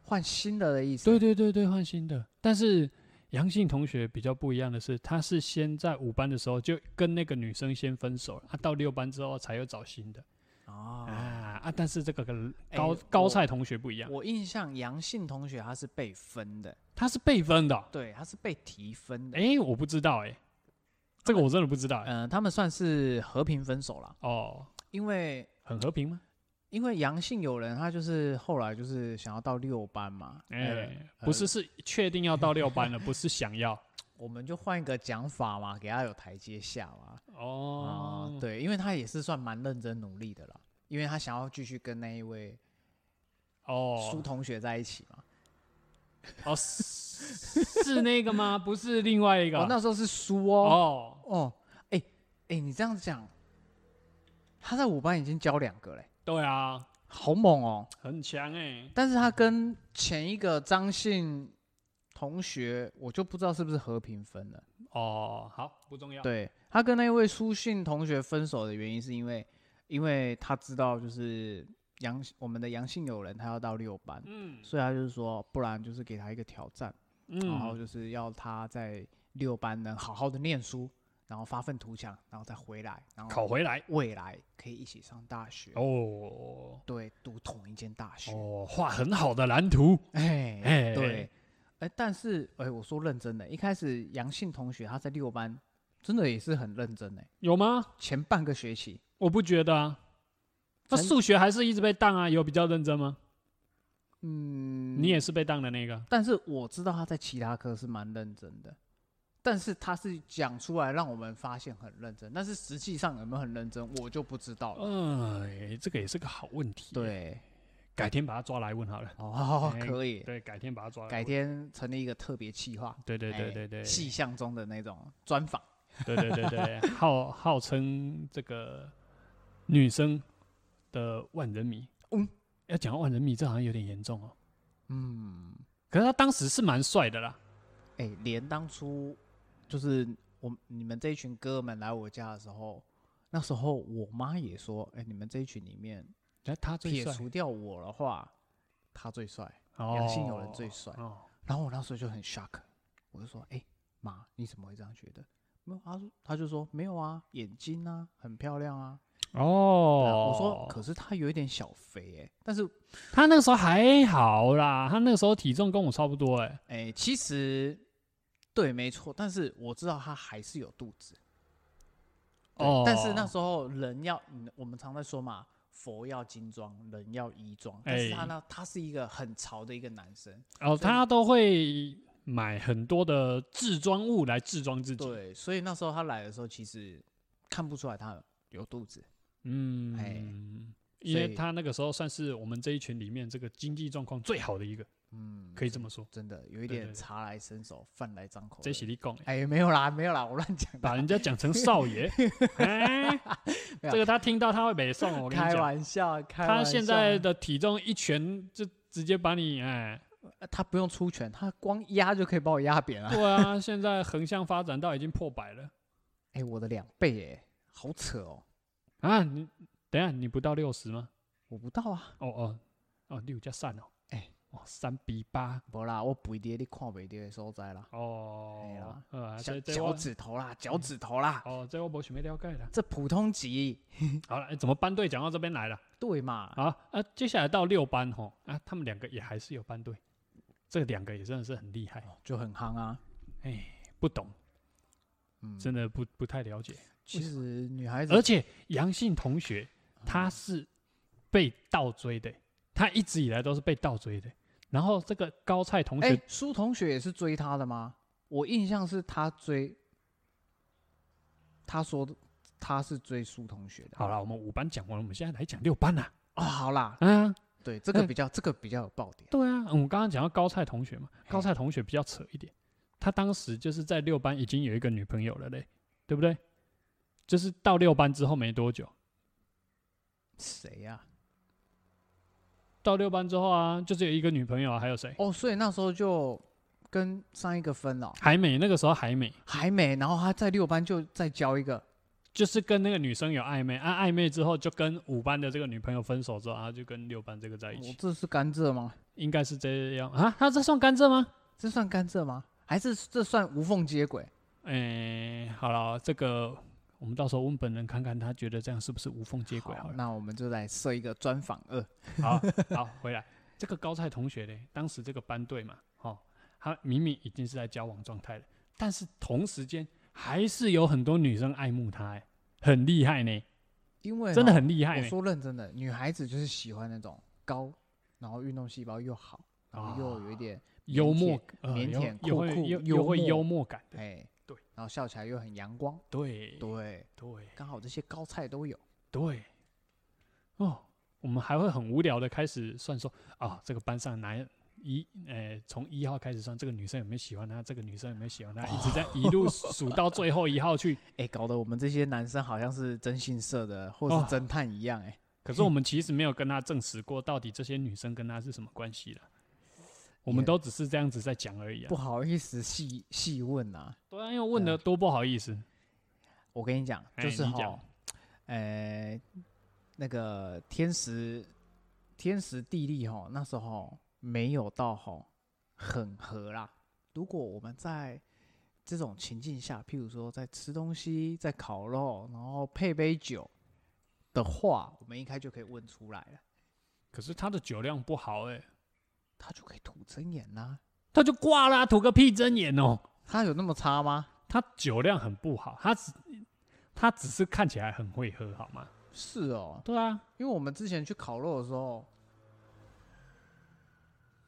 换新的的意思，对对对对，换新的。但是杨信同学比较不一样的是，他是先在五班的时候就跟那个女生先分手了，啊，到六班之后才有找新的哦。啊啊。但是这个跟哎高、我高菜同学不一样，我印象杨信同学他是被分的，他是被分的哦。对，他是被提分的。哎、我不知道哎、这个我真的不知道哎、嗯、他们算是和平分手了，哦，因为很和平吗？因为杨信有人他就是后来就是想要到六班嘛，哎、呃不是，是确定要到六班了，不是想要。我们就换一个讲法嘛，给他有台阶下嘛。哦啊，，对，因为他也是算蛮认真努力的啦，因为他想要继续跟那一位哦苏哦，同学在一起嘛。哦，是是那个吗？不是另外一个。哦，那时候是苏哦。哦，哦，哎哎，你这样讲，他在五班已经教两个嘞，对啊，好猛哦！很强哎。但是他跟前一个张信同学，我就不知道是不是和平分了。哦，好，不重要。对他跟那位书信同学分手的原因，是因为因为他知道就是杨我们的杨姓友人他要到六班，嗯所以他就是说，不然就是给他一个挑战，然后嗯，就是要他在六班能好好的念书，然后发愤图强，然后再回来，然后考回来。未来可以一起上大学，哦对，读同一间大学，哦，画很好的蓝图。哎哎对，哎，但是哎，我说认真的，一开始杨信同学他在六班真的也是很认真哎，有吗？前半个学期。我不觉得啊。他真数学还是一直被当啊，有比较认真吗？嗯，你也是被当的那个。但是我知道他在其他科是蛮认真的，但是他是讲出来让我们发现很认真，但是实际上有没有很认真，我就不知道了。哎，这个也是个好问题。，对，改天把他抓来问好了。哦，哎可以，对，改天把他抓来问。改天成立一个特别企划，对对对哎对对，细项中的那种专访。对对对对，号号称这个女生的万人迷。嗯，要讲到万人迷，这好像有点严重哦。嗯，可是他当时是蛮帅的啦。哎、连当初就是我你们这一群哥们来我家的时候，那时候我妈也说，哎、你们这一群里面哎，他最撇帅，除掉我的话，他最帅。哦杨信有人最帅哦，然后我那时候就很 shock，我就说：“哎、妈，你怎么会这样觉得？”没有，他说他就说没有啊，眼睛啊很漂亮啊哦，我说可是他有一点小肥哎、但是他那个时候还好啦，他那个时候体重跟我差不多哎。哎、其实对没错，但是我知道他还是有肚子。哦但是那时候人要，嗯我们常在说嘛，佛要金装，人要衣装。但是他哎呢，他是一个很潮的一个男生，哦，他都会买很多的制装物来制装自己。对，所以那时候他来的时候，其实看不出来他有肚子。嗯，哎因为他那个时候算是我们这一群里面这个经济状况最好的一个，嗯，可以这么说。真的有一点茶来伸手，饭来张口。的。这是你讲，哎，没有啦，没有啦，我乱讲，把人家讲成少爷，哎，这个他听到他会北宋，我跟你开，玩笑，开他玩笑。他现在的体重一拳就直接把你，哎，呃他不用出拳，他光压就可以把我压扁了。对啊，现在横向发展到已经破百了，哎、我的两倍哎，好扯哦，啊，你等下你不到六十吗？我不到啊，哦哦哦，六加三哦，三比八。无啦，我肥伫你看袂到的所在啦，哦哎呀，呃，小脚趾头啦，脚趾头啦，哦，这我没想要了解啦。这普通级。好了，哎怎么班队讲到这边来了？对嘛？好，啊，接下来到六班吼，啊，他们两个也还是有班队，这两个也真的是很厉害，就很夯啊，哎，不懂，嗯，真的不不太了解。其实女孩子而且杨姓同学她是被倒追的，她一直以来都是被倒追的。然后这个高菜同哎学，，苏同学也是追他的吗？我印象是他追，他说的他是追苏同学的。好了，我们五班讲完了，我们现在来讲六班啦。哦，好啦，啊，对，这个哎比较这个比较有爆点。对啊，我们刚刚讲到高菜同学嘛，高菜同学比较扯一点，他当时就是在六班已经有一个女朋友了嘞，对不对？就是到六班之后没多久，谁呀？到六班之后啊，就只有一个女朋友啊，还有谁？哦，所以那时候就跟上一个分了，海美那个时候海美还没，然后他在六班就再交一个。就是跟那个女生有暧昧，啊暧昧之后就跟五班的这个女朋友分手之后，啊就跟六班这个在一我起，这是甘蔗吗？应该是这样啊？他这算甘蔗吗？这算甘蔗吗？还是这算无缝接轨？诶、好了，这个我们到时候问本人看看，他觉得这样是不是无缝接轨好了。那我们就来设一个专访二。好好，回来这个高菜同学呢，当时这个班队嘛，哦，他明明已经是在交往状态了，但是同时间还是有很多女生爱慕他，哎，很厉害呢，因为真的很厉害。我说认真的，女孩子就是喜欢那种高，然后运动细胞又好，然后又有一点幽默，呃腼又腆又酷酷又会幽默感的，哎，对，然后笑起来又很阳光，对对，对刚好这些高菜都有。对，哦，我们还会很无聊的开始算说，啊，这个班上男一，呃，从一号开始算，这个女生有没有喜欢他，这个女生有没有喜欢他，一直在一路数到最后一号去。哎，搞得我们这些男生好像是征信社的或是哦侦探一样，哎，可是我们其实没有跟他证实过，到底这些女生跟他是什么关系了。我们都只是这样子在讲而已不啊。好意思细细问呐。对啊，因为问的多不好意思。我跟你讲，哎就是哈，呃，那个天时天时地利哈，那时候没有到哈很合啦。如果我们在这种情境下，譬如说在吃东西、在烤肉，然后配杯酒的话，我们应该就可以问出来了，可是他的酒量不好哎、他就可以吐真言啦。他就挂啦、吐个屁真言哦。他有那么差吗？他酒量很不好，他只他只是看起来很会喝，好吗？是哦，对啊，因为我们之前去烤肉的时候，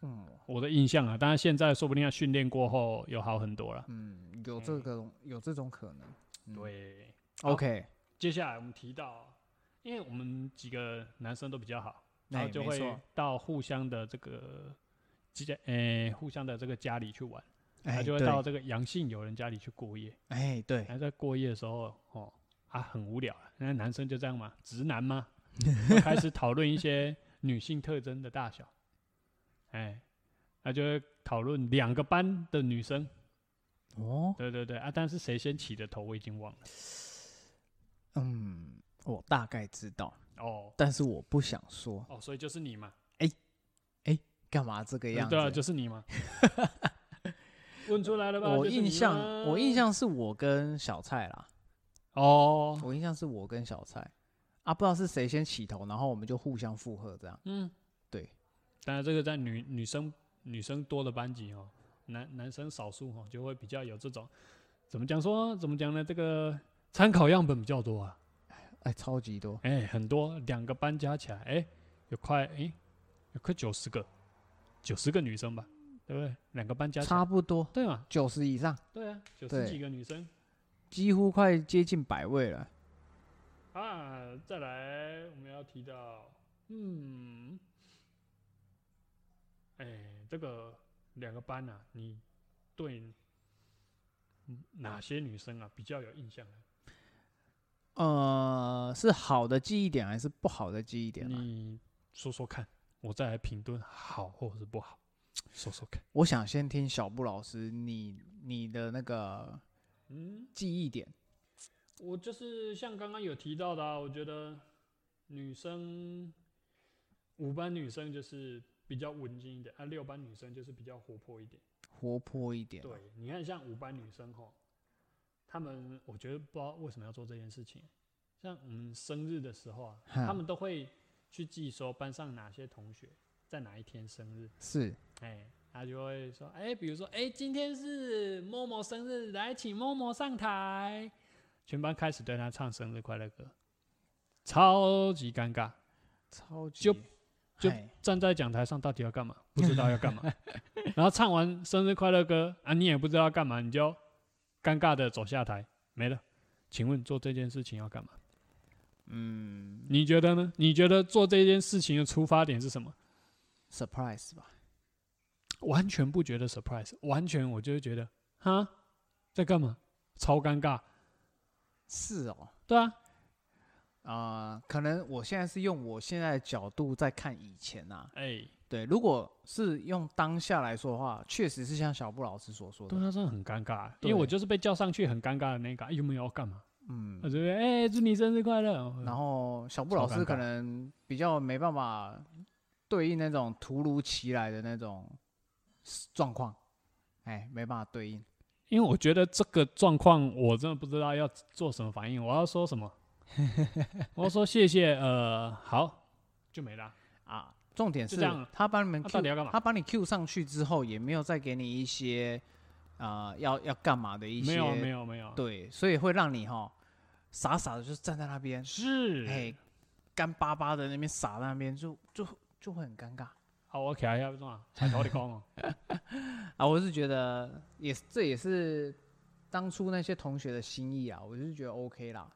嗯我的印象啊，当然现在说不定要训练过后有好很多了。嗯，有这个有这种可能。嗯对好 OK，接下来我们提到，因为我们几个男生都比较好，然后就会到互相的这个家，诶、互相的这个家里去玩，哎他就会到这个阳性友人家里去过夜。哎对，还在过夜的时候，哦啊很无聊啊，那男生就这样嘛，直男嘛，开始讨论一些女性特征的大小，哎，那就会讨论两个班的女生，哦，对对对啊，但是谁先起的头我已经忘了。嗯，我大概知道，哦。但是我不想说，哦，所以就是你嘛，干嘛这个样子？对啊，就是你吗。问出来了吧？印象，我印象是我跟小蔡啦，哦，我印象是我跟小蔡啊，不知道是谁先起头，然后我们就互相附和这样。嗯，对。当然，这个在女女生女生多的班级哦，男男生少数哦，就会比较有这种怎么讲说怎么讲呢？这个参考样本比较多啊，哎，超级多，哎、很多两个班加起来，哎、有快哎、有快九十个，九十个女生吧，对不对？两个班加起来，差不多对嘛？九十以上，对啊，九十几个女生几乎快接近百位了。啊。再来，我们要提到，嗯，哎、这个两个班啊，你对哪些女生啊比较有印象呢？呃，是好的记忆点还是不好的记忆点啊？你说说看，我再来评论好或者是不好，说说看。我想先听小布老师你你的那个嗯，记忆点。我就是像刚刚有提到的啊，我觉得女生五班女生就是比较文静一点，啊，六班女生就是比较活泼一点。活泼一点。对，你看像五班女生吼，她们我觉得不知道为什么要做这件事情。像我们生日的时候啊，哈他们都会去记说班上哪些同学在哪一天生日，是哎，他就会说，哎、比如说，哎、今天是某某生日，来请某某上台，全班开始对他唱生日快乐歌，超级尴尬。超级就就站在讲台上到底要干嘛？不知道要干嘛。然后唱完生日快乐歌啊，你也不知道要干嘛，你就尴尬的走下台，没了。请问做这件事情要干嘛？嗯你觉得呢？你觉得做这件事情的出发点是什么？surprise 吧。完全不觉得 surprise，完全我就会觉得，哈，在干嘛？超尴尬。是哦，对啊，啊、可能我现在是用我现在的角度在看以前呐、哎、对，如果是用当下来说的话，确实是像小布老师所说的，对他，真的很尴尬，因为我就是被叫上去很尴尬的那个，哎有没有要干嘛？嗯我，这边哎，祝你生日快乐。然后小布超尴老师可能比较没办法对应那种突如其来的那种状况，哎，没办法对应。因为我觉得这个状况，我真的不知道要做什么反应。我要说什么？我要说谢谢，呃，好，就没了。啊，重点就是这样他帮你们那 Q，、到底要干嘛他帮你 Q 上去之后，也没有再给你一些啊、呃要要干嘛的一些，没有，没有，没有。对，所以会让你哈傻傻的就站在那边，是。哎，干巴巴的那边傻在那边，就就就会很尴尬好，我起来要怎啊？抬头你讲哦。啊。我是觉得也是这也是当初那些同学的心意啊，我就是觉得 OK 啦，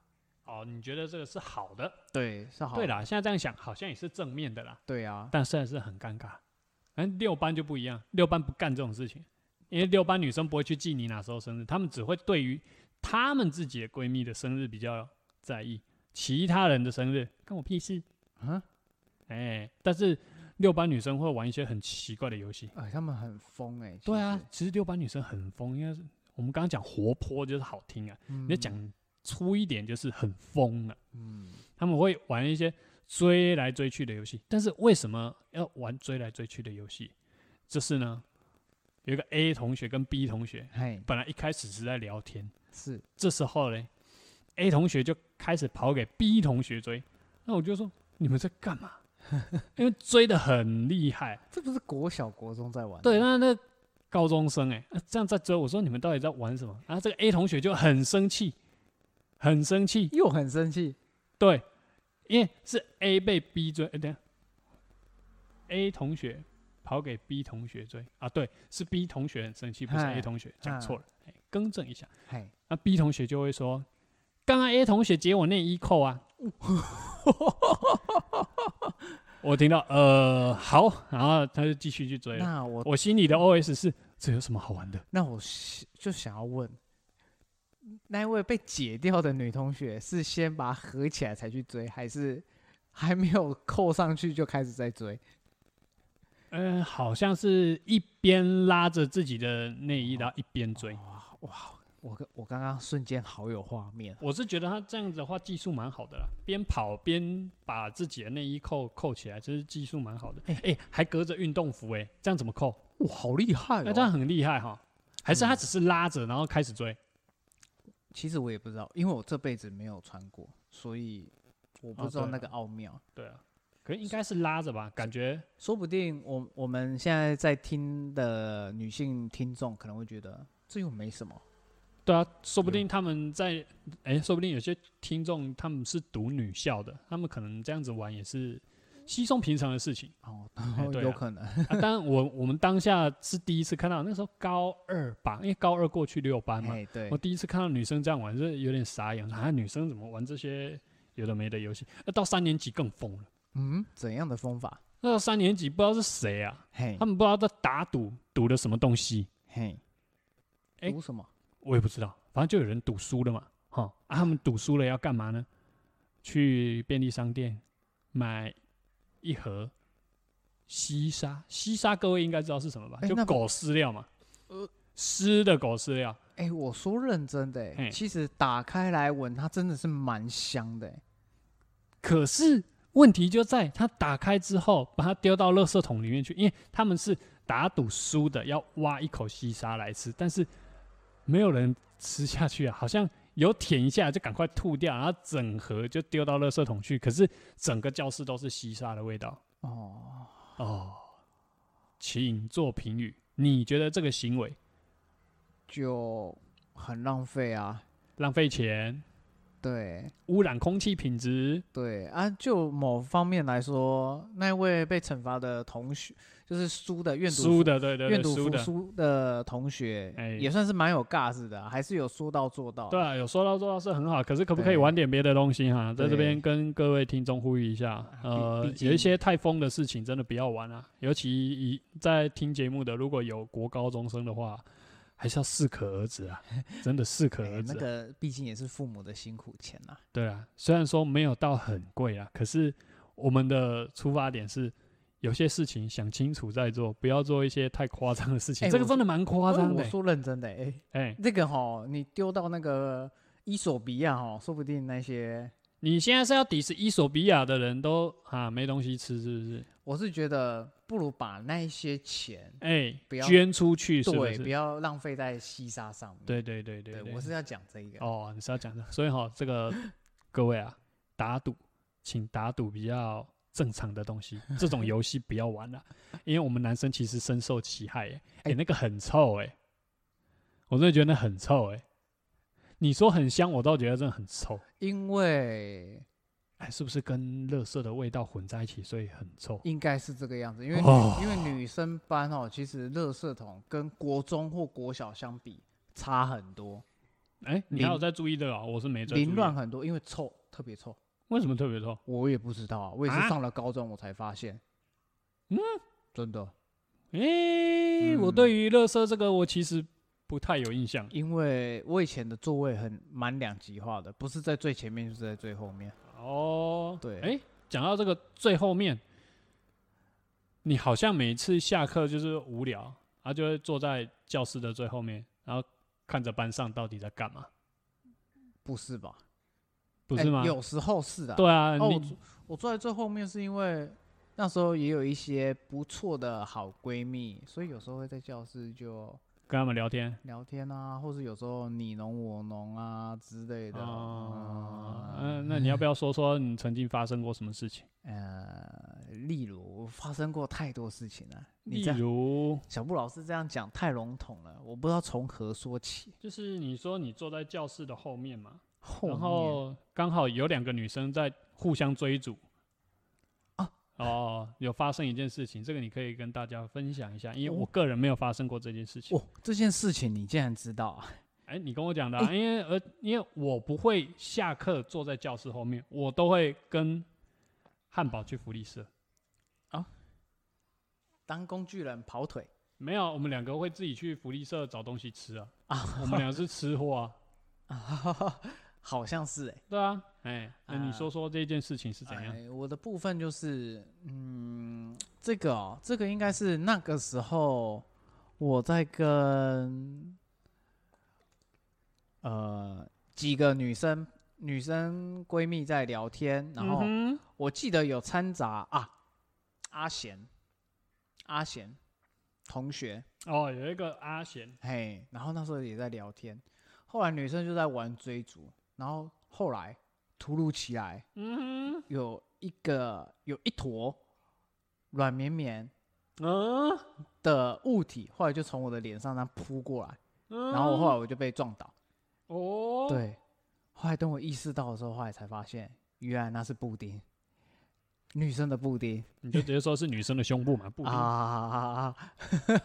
哦，你觉得这个是好的？对，是好的，对，啦，现在这样想，好像也是正面的啦。对啊，但是还是很尴尬。反正六班就不一样，六班不干这种事情，因为六班女生不会去记你哪时候生日，她们只会对于她们自己的闺蜜的生日比较在意，其他人的生日关我屁事。啊，哎、但是六班女生会玩一些很奇怪的游戏。哎，她们很疯哎，其对啊，，其实六班女生很疯，应该是我们刚刚讲活泼就是好听啊，嗯你讲粗一点就是很疯了、嗯，他们会玩一些追来追去的游戏，但是为什么要玩追来追去的游戏？就是呢，有一个 A 同学跟 B 同学嘿，本来一开始是在聊天，是这时候呢，A 同学就开始跑给 B 同学追，那我就说你们在干嘛？因为追的很厉害，这不是国小国中在玩？对，，那那高中生哎、啊这样在追，我说你们到底在玩什么？然后这个 A 同学就很生气，很生气，又很生气，对，因为是 A 被 B 追，哎、等下，A 同学跑给 B 同学追啊，对，是 B 同学很生气，不是 A 同学讲错了，哎更正一下。嘿，那 B 同学就会说，刚刚 A 同学解我内衣扣啊。我听到呃好，然后他就继续去追了。那我我心里的 OS 是：这有什么好玩的？那我就想要问，那位被解掉的女同学是先把它合起来才去追，还是还没有扣上去就开始在追？嗯、好像是一边拉着自己的内衣，然后一边追。哇哇！我刚我刚刚瞬间好有画面，我是觉得他这样子的话技术蛮好的啦，边跑边把自己的内衣扣扣起来，这是技术蛮好的。哎、还隔着运动服哎、这样怎么扣？哇，好厉害那、这样哦！很厉害哈。还是他只是拉着然后开始追？其实我也不知道，因为我这辈子没有穿过，所以我不知道那个奥妙。对啊，可是应该是拉着吧？感觉说不定我我们现在在听的女性听众可能会觉得这又没什么，对啊，说不定他们在哎、说不定有些听众他们是读女校的，他们可能这样子玩也是稀松平常的事情。哦，对啊有可能。啊，当然我我们当下是第一次看到，那时候高二吧，因为高二过去六班嘛，我，第一次看到女生这样玩，是有点傻眼，啊，女生怎么玩这些有的没的游戏？那到三年级更疯了，嗯，怎样的方法？那到三年级不知道是谁啊，嘿他，们不知道在打赌，赌的什么东西，嘿，哎赌什么？我也不知道，反正就有人赌输了嘛，哈、啊，他们赌输了要干嘛呢？去便利商店买一盒西沙，西沙各位应该知道是什么吧？就狗饲料嘛，呃湿的狗饲料。哎、我说认真的、嘿欸，其实打开来闻，它真的是蛮香的、欸。可是问题就在他打开之后，把它丢到垃圾桶里面去，因为他们是打赌输的要挖一口西沙来吃，但是没有人吃下去啊，好像有舔一下就赶快吐掉，然后整盒就丢到垃圾桶去。可是整个教室都是西沙的味道哦，哦，请做评语，你觉得这个行为就很浪费啊。浪费钱、对污染空气品质？对啊，就某方面来说，那位被惩罚的同学，就是输的愿赌服输的，对对对，愿赌。服输的同学，哎也算是蛮有尬子的啊，还是有说到做到。对啊，有说到做到是很好，可是可不可以玩点别的东西哈？在这边跟各位听众呼吁一下，呃有一些太疯的事情真的不要玩啊，尤其以在听节目的如果有国高中生的话，还是要适可而止啊，真的适可哎而止啊、那个毕竟也是父母的辛苦钱呐、对啊，虽然说没有到很贵啊，可是我们的出发点是。有些事情想清楚再做，不要做一些太夸张的事情。这个真的蛮夸张的、我说认真的、哎、哎、这个哈，你丢到那个伊索比亚哈，说不定那些，你现在是要抵制伊索比亚的人都啊没东西吃，是不是？我是觉得不如把那一些钱，哎、不要捐出去对，不要浪费在西沙上面。对对对对我是要讲这个。哦，你是要讲的，所以哈，这个 各位啊，打赌，请打赌比较正常的东西，这种游戏不要玩了，因为我们男生其实深受其害、欸，哎、哎那个很臭、哎，我真的觉得那很臭、哎，你说很香，我倒觉得真的很臭，因为哎，是不是跟垃圾的味道混在一起，所以很臭？应该是这个样子，因为因为女生班哦，其实垃圾桶跟国中或国小相比差很多，哎、你还有在注意的啊？我是没注意凌乱很多，因为臭，特别臭。为什么特别臭？我也不知道啊，我也是啊上了高中我才发现。嗯，真的，哎、我嗯对于垃圾这个，我其实不太有印象。因为我以前的座位很蛮两极化的，不是在最前面就是在最后面。哦，对哎、讲到这个最后面，你好像每次下课就是无聊，然后就会坐在教室的最后面，然后看着班上到底在干嘛，不是吧？不是吗？哎有时候是的、对啊，我坐在最后面是因为那时候也有一些不错的好闺蜜，所以有时候会在教室就跟他们聊天。聊天啊，或是有时候你侬我侬啊之类的。哦，嗯嗯，那你要不要说说你曾经发生过什么事情？呃，例如发生过太多事情了。你例如，小布老师这样讲太笼统了，我不知道从何说起。就是你说你坐在教室的后面嘛，然后面后刚好有两个女生在互相追逐。啊哦，有发生一件事情，这个你可以跟大家分享一下，因为哦我个人没有发生过这件事情。哦，这件事情你竟然知道啊？哎、你跟我讲的、啊，因为呃，因为我不会下课坐在教室后面，我都会跟汉堡去福利社啊。当工具人跑腿没有，我们两个会自己去福利社找东西吃啊。啊，我们俩是吃货啊。好像是哎、对啊，哎、那你啊说说这件事情是怎样？哎，我的部分就是，嗯，这个哦，这个应该是那个时候我在跟呃几个女生女生闺蜜在聊天，然后我记得有掺杂啊阿贤阿贤同学，哦，有一个阿贤，嘿，然后那时候也在聊天，后来女生就在玩追逐，然后后来突如其来。嗯，有一个有一坨软绵绵嗯，的物体，后来就从我的脸上那扑过来，嗯然后我后来我就被撞倒。哦，，对，后来等我意识到的时候，后来才发现，原来那是布丁，女生的布丁你就直接说是女生的胸部嘛，布啊啊啊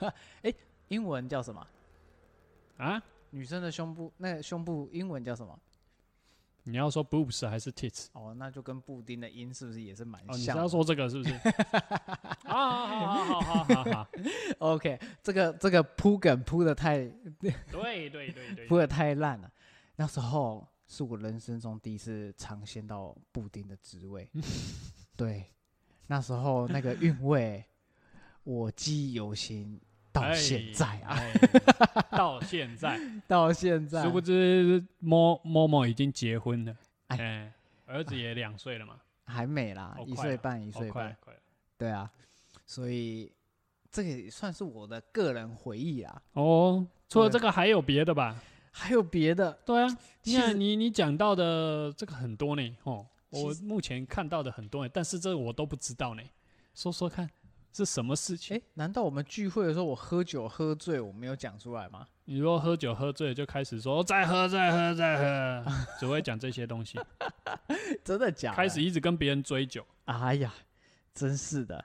啊！哎，英文叫什么？啊？女生的胸部，那个胸部英文叫什么？你要说 boobs 还是 tits？哦，那就跟布丁的音是不是也是蛮哦，你是？要说这个是不是？啊，好好好好好好，OK，这个这个铺梗铺的太对对对对 铺的太烂了。那时候是我人生中第一次尝鲜到布丁的滋味，对，那时候那个韵味我记忆犹新，到现在啊，哎到现在，到现在。殊不知某某某已经结婚了，哎。哎，儿子也两岁了嘛，还没啦，一岁半，一岁半。对啊，所以这个也算是我的个人回忆啊。哦，除了这个还有别的吧？还有别的，对啊，你其实看你你讲到的这个很多呢，哦，我目前看到的很多呢，但是这个我都不知道呢，说说看是什么事情？哎，难道我们聚会的时候我喝酒喝醉，我没有讲出来吗？你如果喝酒喝醉就开始说再喝再喝再喝，只会讲这些东西，真的假的？开始一直跟别人追酒。哎呀，真是的。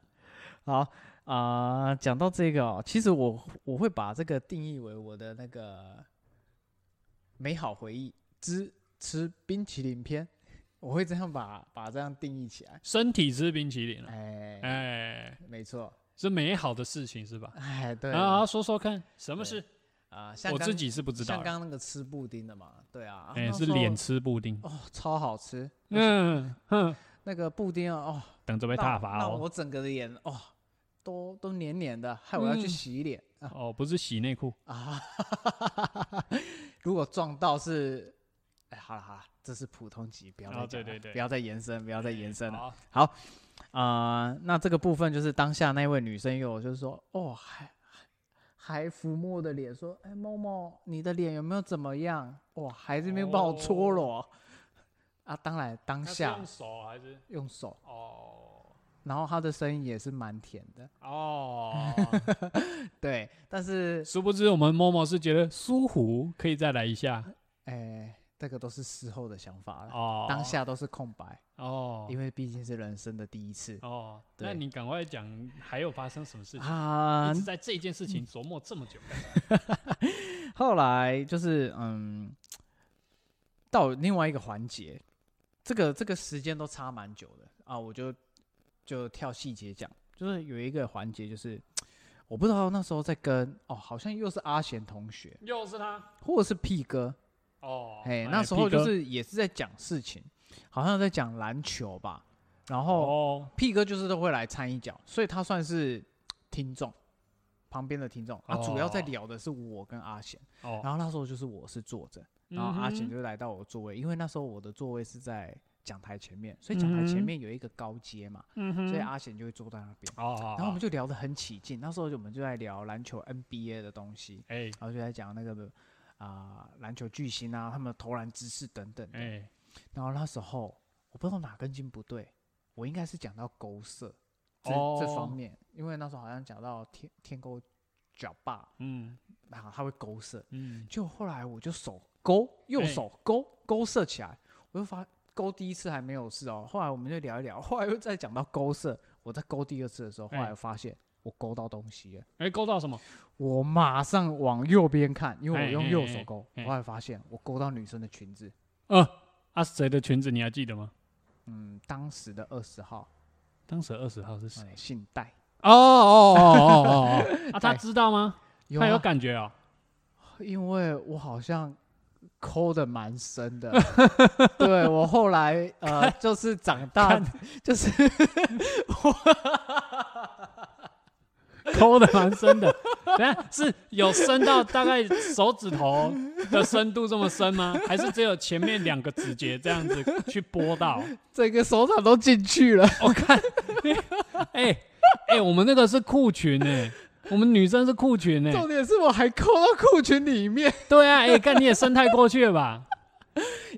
好啊，讲、到这个哦，其实我我会把这个定义为我的那个美好回忆之吃冰淇淋篇，我会这样把把这样定义起来。身体吃冰淇淋了，哎，哎，没错，是美好的事情是吧？哎，对啊，说说看，什么对事？啊，我自己是不知道啦，像刚刚那个吃布丁的嘛，对啊，哎，是脸吃布丁，哦，超好吃，嗯哼，那个布丁啊，哦，等着被踏伐哦。让我整个脸哦，都都黏黏的，害我要去嗯洗脸啊哦，不是洗内裤，啊！如果撞到是，哎，好了好了，这是普通级，不要再哦对对对不要再延伸，不要再延伸了。好，啊、那这个部分就是当下那位女生又就是说，哦，还还抚摸我的脸，说，哎，某某，你的脸有没有怎么样？哇，还这边帮我搓揉、啊！当然当下用手还是？用手，哦然后她的声音也是蛮甜的，哦，对，但是殊不知我们某某是觉得舒服，可以再来一下哎，这个都是事后的想法了，哦。当下都是空白，哦，因为毕竟是人生的第一次哦，那你赶快讲，还有发生什么事情？啊一直。在这件事情琢磨这么久，后来就是嗯，到另外一个环节，这个这个时间都差蛮久的啊，我就就跳细节讲，就是有一个环节就是。我不知道那时候在跟哦，好像又是阿贤同学，又是他或者是屁哥，哦。哎，哎那时候就是也是在讲事情，好像在讲篮球吧，然后哦。屁哥就是都会来掺一脚，所以他算是听众，旁边的听众。啊，主要在哦。聊的是我跟阿贤，哦，然后那时候就是我是坐着，然后阿贤就来到我座位，因为那时候我的座位是在讲台前面，所以讲台前面有一个高阶嘛，所以阿贤就会坐在那边。哦，然后我们就聊得很起劲，那时候我们就在聊篮球 NBA 的东西，哎。然后就在讲那个啊篮、球巨星啊，他们的投篮姿势等等的。哎。然后那时候我不知道哪根筋不对，我应该是讲到勾射这、这方哦面，因为那时候好像讲到天天勾脚霸，嗯。然后他会勾射，嗯。就后来我就手勾右哎手勾勾射起来，我就发勾第一次还没有事哦，后来我们就聊一聊，后来又再讲到勾射，我在勾第二次的时候，后哎来发现我勾到东西了，哎，勾到什么？我马上往右边看，因为我用右手勾，哎后来发现我勾到女生的裙子，呃，啊谁的裙子你还记得吗？嗯，当时的二十号，当时二十号是谁？哎，姓戴。哦哦哦哦哦哦！啊，他哎知道吗？有啊他有感觉哦。因为我好像抠的蛮深的，对我后来呃，就是长大，就是 抠的蛮深的，等下是有深到大概手指头的深度这么深吗？还是只有前面两个指节这样子去拨到？整个手掌都进去了。我看，哎哎，我们那个是裤裙哎，我们女生是裤裙哎，重点是我还抠到裤裙里面，对啊，哎，看你也伸太过去了吧？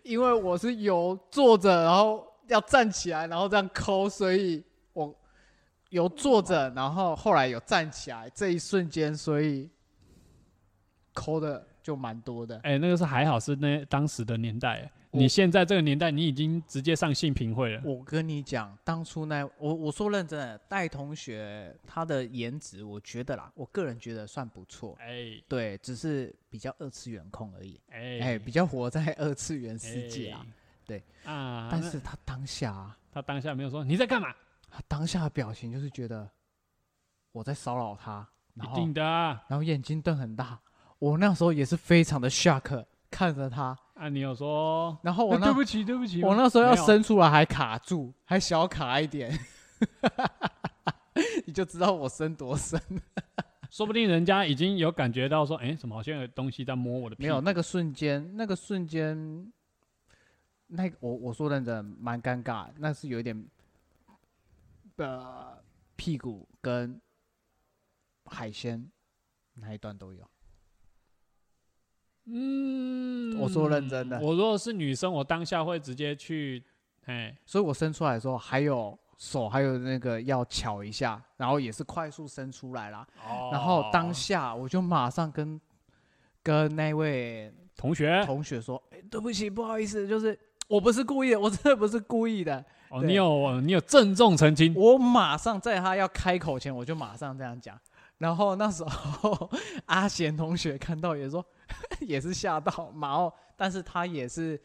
因为我是由坐着，然后要站起来，然后这样抠，所以我有坐着，然后后来有站起来，这一瞬间，所以抠的就蛮多的。哎，那个是还好是那当时的年代，你现在这个年代，你已经直接上性平会了。我跟你讲，当初那我我说认真的，戴同学他的颜值，我觉得啦，我个人觉得算不错。哎对，只是比较二次元控而已，哎哎、比较活在二次元世界啊。哎对啊，但是他当下、啊，他当下没有说你在干嘛？他当下的表情就是觉得我在骚扰他，一然后定的啊！然后眼睛瞪很大。我那时候也是非常的 shock 看着他，啊，你有说，然后我对不起，对不起，我那时候要没有伸出来还卡住，还小卡一点，你就知道我伸多深。说不定人家已经有感觉到说，哎、怎么好像有东西在摸我的屁股？没有那个瞬间，那个瞬间，那个我我说认真蛮尴尬，那是有一点，呃，屁股跟海鲜那一段都有。嗯，我说认真的我如果是女生，我当下会直接去，哎，所以我伸出来的时候，还有手还有那个要巧一下，然后也是快速伸出来啦。哦然后当下我就马上跟跟那位同学，同学说：“哎、对不起，不好意思，就是我不是故意的，我真的不是故意的。哦，你有你有郑重澄清，我马上在他要开口前，我就马上这样讲。然后那时候阿贤同学看到也说，也是吓到，然后但是他也是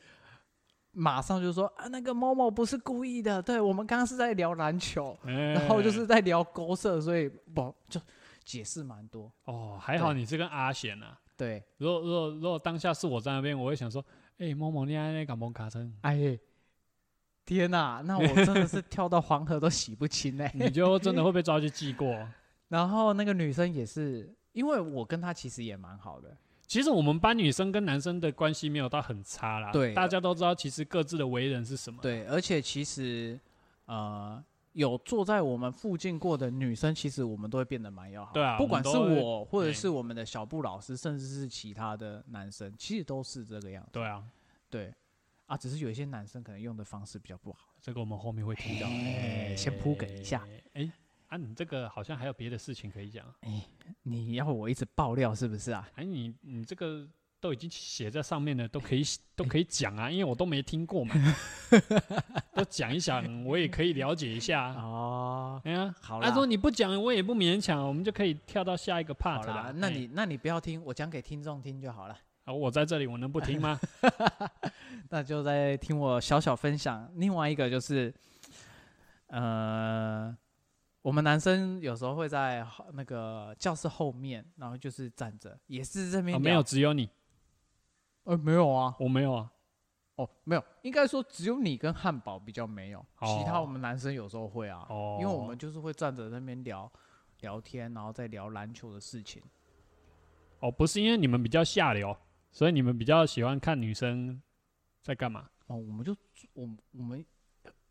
马上就说啊，那个某某不是故意的，对我们刚刚是在聊篮球，然然后就是在聊勾射，所以不就解释蛮多。哦，还好你是跟阿贤啊。对，如果如果如果当下是我在那边，我会想说，哎、某某你爱那敢蒙卡称，哎，天哪、那我真的是 跳到黄河都洗不清哎、你就真的会被抓去记过。然后那个女生也是，因为我跟她其实也蛮好的，其实我们班女生跟男生的关系没有到很差啦，对大家都知道其实各自的为人是什么。对，而且其实呃，有坐在我们附近过的女生，其实我们都会变得蛮要好。对啊不管是我或者哎是我们的小布老师，甚至是其他的男生，其实都是这个样子。对啊，对，啊，只是有一些男生可能用的方式比较不好。这个我们后面会提到。哎先铺梗一下。哎、啊，你这个好像还有别的事情可以讲。哎你要我一直爆料是不是啊？哎，你你这个都已经写在上面了，都可以 都可以讲啊，因为我都没听过嘛，都讲一讲，我也可以了解一下啊。哦，哎呀，好啦他说你不讲，我也不勉强，我们就可以跳到下一个 part 了。，哎那你那你不要听，我讲给听众听就好了。啊，我在这里，我能不听吗？那就在听我小小分享。另外一个就是，呃，我们男生有时候会在那个教室后面，然后就是站着，也是这边、哦，没有，，只有你，呃，没有啊，我没有啊。哦，没有，应该说只有你跟汉堡比较没有，其他哦我们男生有时候会啊，哦，因为我们就是会站着那边聊聊天，然后再聊篮球的事情。哦，不是因为你们比较下流，所以你们比较喜欢看女生在干嘛？哦，我们就我我们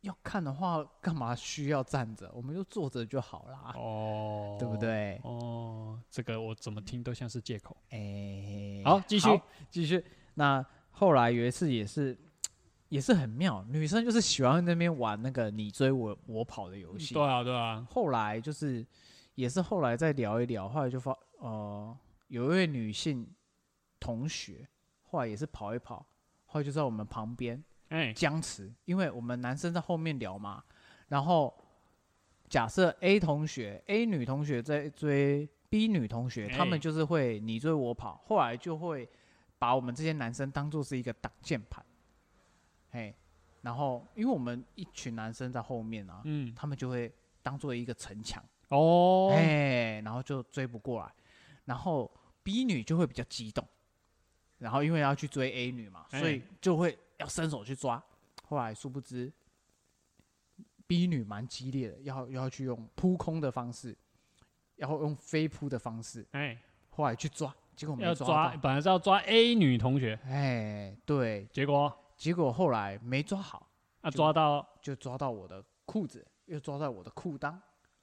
要看的话，干嘛需要站着？我们就坐着就好啦，哦，对不？对？哦，这个我怎么听都像是借口。哎、好继续继续。那后来有一次也是，也是很妙，女生就是喜欢那边玩那个你追我我跑的游戏。对啊，对啊，后来就是也是后来再聊一聊，后来就发呃有一位女性同学，后来也是跑一跑，后来就在我们旁边哎，僵持，因为我们男生在后面聊嘛，然后假设 A 同学 A 女同学在追 B 女同学，他哎们就是会你追我跑，后来就会把我们这些男生当做是一个挡箭牌，嘿，然后因为我们一群男生在后面啊，嗯，他们就会当做一个城墙，哦，哎、然后就追不过来，然后 B 女就会比较激动，然后因为要去追 A 女嘛，所以哎就会要伸手去抓。后来殊不知，B 女蛮激烈的，要要去用扑空的方式，然后用飞扑的方式，哎，后来去抓，结果没要抓到。抓本来是要抓 A 女同学，哎，对，结果结果后来没抓好，啊抓到就抓到我的裤子，又抓到我的裤裆。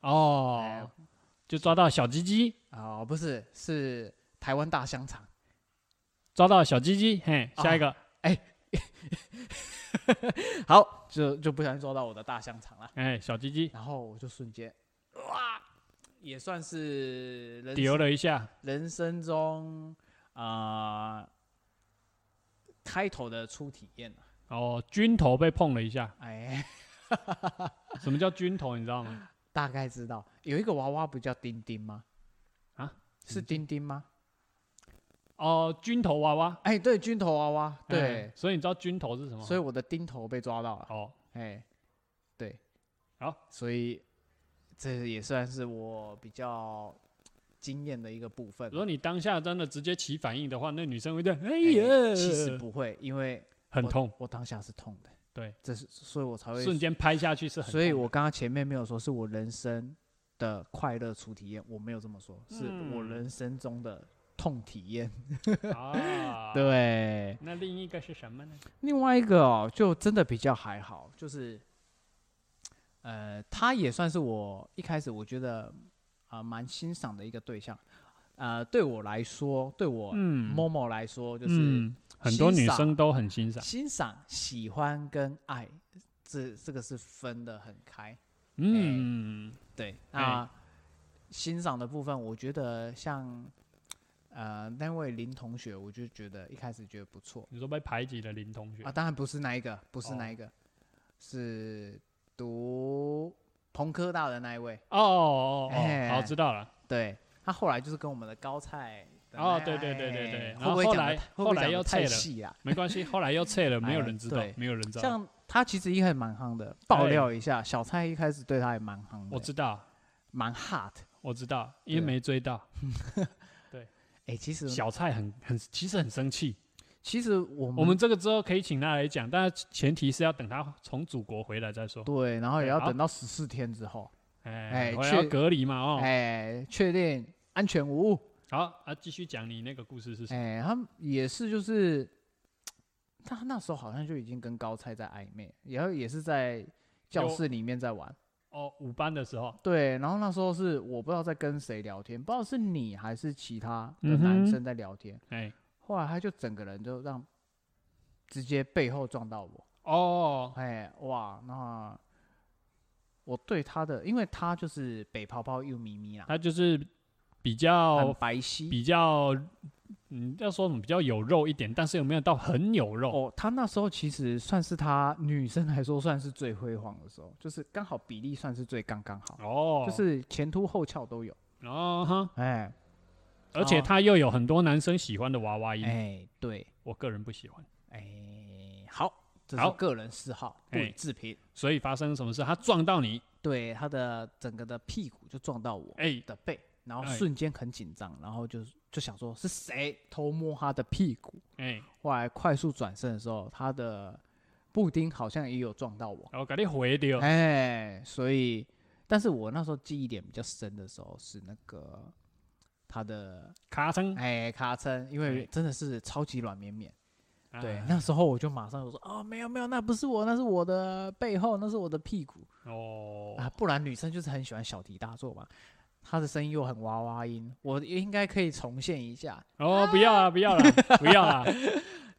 哎哦，就抓到小鸡鸡，哦、不是，是台湾大香肠。抓到小鸡鸡，嘿，下一个，哎 好，就就不小心抓到我的大香肠了，哎，小鸡鸡然后我就瞬间，哇，也算是人丢了一下，人生中啊、呃开头的初体验了。哦，军头被碰了一下，哎，什么叫军头？你知道吗？大概知道有一个娃娃不叫丁丁吗？啊，是丁丁吗？哦，军头娃娃，哎，对，军头娃娃，对。哎，所以你知道军头是什么吗？所以我的钉头被抓到了。哦，哎，对，好，所以这也算是我比较惊艳的一个部分。如。果你当下真的直接起反应的话，那女生会这样，哎哎呀，其实不会，因为我很痛，我当下是痛的，对，这是所以我才会瞬间拍下去是很痛的，所以我刚刚前面没有说是我人生的快乐初体验，我没有这么说，是我嗯人生中的痛体验。啊。对，那另一个是什么呢？另外一个哦，就真的比较还好，就是，呃，他也算是我一开始我觉得啊蛮、欣赏的一个对象。呃，对我来说，对我嗯 Momo 来说，就是嗯，很多女生都很欣赏。欣赏、喜欢跟爱，这这个是分得很开。嗯，对，哎那欣赏的部分，我觉得像呃那位林同学，我就觉得一开始觉得不错你说被排挤的林同学啊，当然不是那一个，不是哦那一个，是读彭科大的那一位。哦哦哦，哎好知道了。对他后来就是跟我们的高菜的那哦对对对对对哎然会不会讲得后后来会不会后来讲得太又撤了细啊？没关系，后来又撤了，没有哎人知道对，没有人知道。像他其实一开始蛮夯的，爆哎料一下，小蔡一开始对他也蛮夯的，我知道，蛮 hot。我知道，因为对没追到。哎、其实小蔡很很其实很生气。其实我们我们这个之后可以请他来讲，但是前提是要等他从祖国回来再说。对，然后也要等到十四天之后，哎哎，我要隔离嘛哦。哎，确定安全无误。好啊，继续讲你那个故事是什么？哎，他们也是就是，他那时候好像就已经跟高菜在暧昧，然后也是在教室里面在玩。哦，五班的时候，对，然后那时候是我不知道在跟谁聊天，不知道是你还是其他的男生在聊天。哎，后来他就整个人就让直接背后撞到我，哦，哎哇，那我对他的，因为他就是北泡泡又咪咪啦，他就是比较白皙。比较，嗯，要说什么比较有肉一点，但是有没有到很有肉？哦，他那时候其实算是他女生来说算是最辉煌的时候，就是刚好比例算是最刚刚好，哦，就是前凸后翘都有。哦哈，哎而且他又有很多男生喜欢的娃娃音，哎，对，我个人不喜欢。哎，好，这是好个人嗜好，不哎予置评。所以发生什么事？他撞到你，对，他的整个的屁股就撞到我哎，的背，然后哎瞬间很紧张，然后就就想说是谁偷摸他的屁股。哎，后来快速转身的时候，他的布丁好像也有撞到我。我给你回掉。哎，所以，但是我那时候记忆点比较深的时候是那个他的卡称，哎卡称，因为哎真的是超级软绵绵。对，啊那时候我就马上就说哦，没有没有，那不是我，那是我的背后，那是我的屁股哦，啊，不然女生就是很喜欢小题大做嘛。她的声音又很娃娃音，我应该可以重现一下，哦，不要 了，不要了，不要了，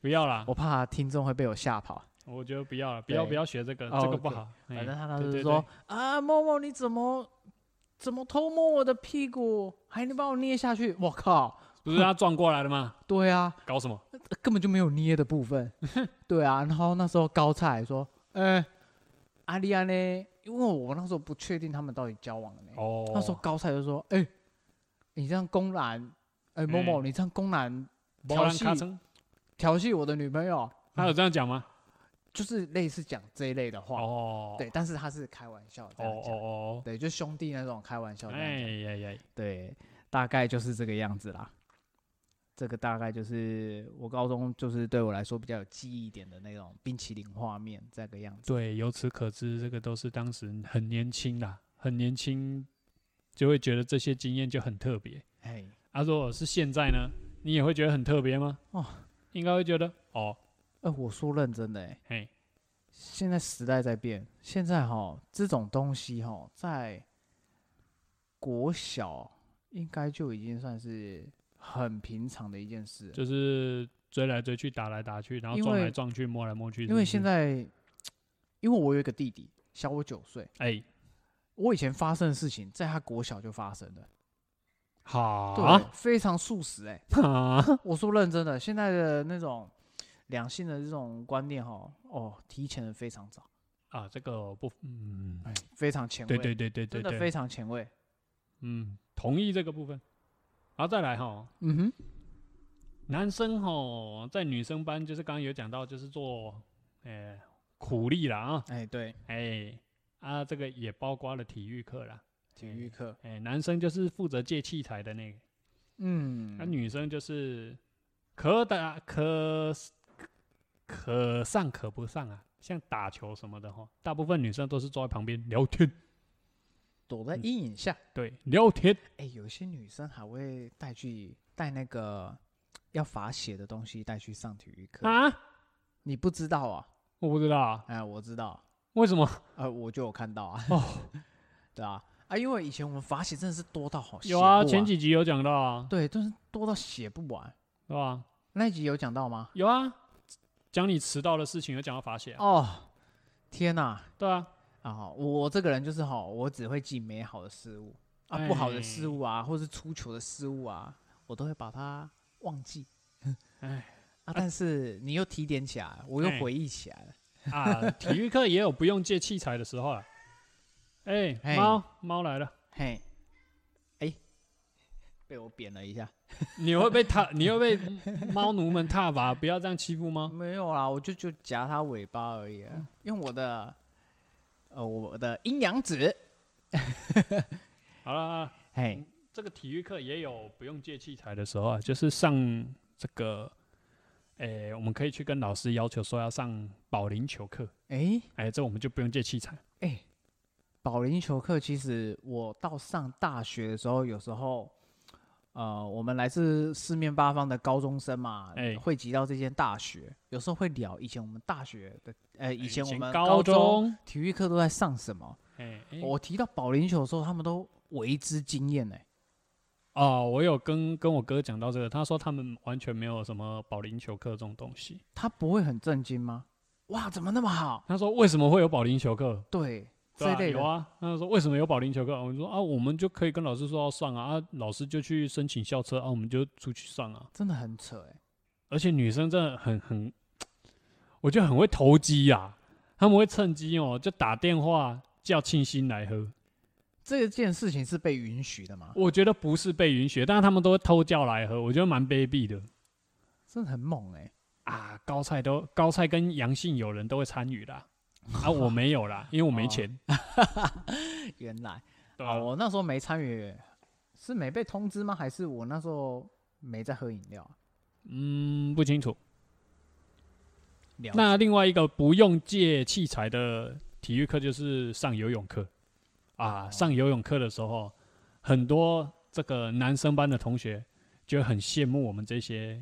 不要了，我怕听众会被我吓跑。我觉得不要了，不要不要学这个，哦这个不好。哎反正他当时说啊，默默你怎么怎么偷摸我的屁股，还能把我捏下去？我靠！不是他撞过来的吗？对啊，搞什么？根本就没有捏的部分。对啊，然后那时候高菜说，哎、阿丽安呢？因为我那时候不确定他们到底交往了没。哦，那时候高菜就说，哎、你这样公然，哎、某某，哎你这样公然调戏，调戏我的女朋友，他有这样讲吗？就是类似讲这一类的话。哦，对，但是他是开玩笑这哦样讲。哦哦，对，就兄弟那种开玩笑这样哎。呀呀，对，大概就是这个样子啦。这个大概就是我高中就是对我来说比较有记忆点的那种冰淇淋画面，这个样子。对，由此可知，这个都是当时很年轻啦，很年轻，就会觉得这些经验就很特别。哎，啊，如果是现在呢，你也会觉得很特别吗？哦，应该会觉得哦，呃，我说认真的、欸，嘿，现在时代在变，现在哈这种东西哈在国小应该就已经算是很平常的一件事，就是追来追去，打来打去，然后撞来撞去，摸来摸去。因为现在，因为我有一个弟弟，小我九岁，哎，我以前发生的事情，在他国小就发生了，好对，非常速食哎、啊，我说认真的，现在的那种两性的这种观念哈，哦，提前的非常早，啊，这个不，嗯，哎，非常前卫，对对对对对对，真的非常前卫。嗯，同意这个部分。然后再来哈，嗯哼，男生哈在女生班就是刚刚有讲到，就是做呃苦力啦啊，哎，对，哎啊这个也包括了体育课啦，体育课，哎男生就是负责借器材的那个，嗯，那、女生就是可打可可上可不上啊，像打球什么的哈，大部分女生都是坐在旁边聊天。躲在阴影下。对，聊天。哎、有些女生还会带去带那个要罚写的东西带去上体育课，啊，你不知道啊？我不知道啊，哎、我知道，为什么？呃，我就有看到啊。哦，对啊，啊，因为以前我们罚写真的是多到好，有啊，前几集有讲到啊，对，都是多到写不完。对吧？那一集有讲到吗？有啊，讲你迟到的事情有讲到罚写啊，哦，天哪、对啊，啊，我这个人就是哈，我只会记美好的事物啊，不好的事物啊，或是出糗的事物啊，我都会把它忘记。哎啊，但是你又提点起来，我又哎回忆起来了。啊，体育课也有不用借器材的时候啊。哎，嘿猫猫来了，嘿，哎，被我扁了一下。你会被踏，你会被猫奴们踏伐，不要这样欺负猫。没有啦，我就就夹它尾巴而已啊，用我的呃我的阴阳指。好了，嘿，这个体育课也有不用借器材的时候啊，就是上这个，诶、我们可以去跟老师要求说要上保龄球课，哎哎、这我们就不用借器材。哎，保龄球课其实我到上大学的时候，有时候。呃，我们来自四面八方的高中生嘛，哎汇集到这间大学，有时候会聊以前我们大学的，呃，以前我们高中中，体育课都在上什么。哎、哎我提到保龄球的时候，他们都为之惊艳呢。哦，我有跟跟我哥讲到这个，他说他们完全没有什么保龄球课这种东西。他不会很震惊吗？哇，怎么那么好？他说为什么会有保龄球课？对，对啊这类的有啊，他说为什么有保龄球课？我说啊，我们就可以跟老师说要上啊，啊，老师就去申请校车啊，我们就出去上啊。真的很扯哎。而且女生真的很很，我觉得很会投机呀、他们会趁机哦，就打电话叫庆新来喝。这件事情是被允许的吗？我觉得不是被允许，但是他们都会偷叫来喝，我觉得蛮卑鄙的真的很猛哎。啊。高菜都高菜跟阳性友人都会参与啦，啊，我没有啦，因为我没钱。原来对啊，啊，我那时候没参与，是没被通知吗？还是我那时候没在喝饮料啊？嗯，不清楚。了那另外一个不用借器材的体育课就是上游泳课啊。上游泳课的时候，很多这个男生班的同学就很羡慕我们这些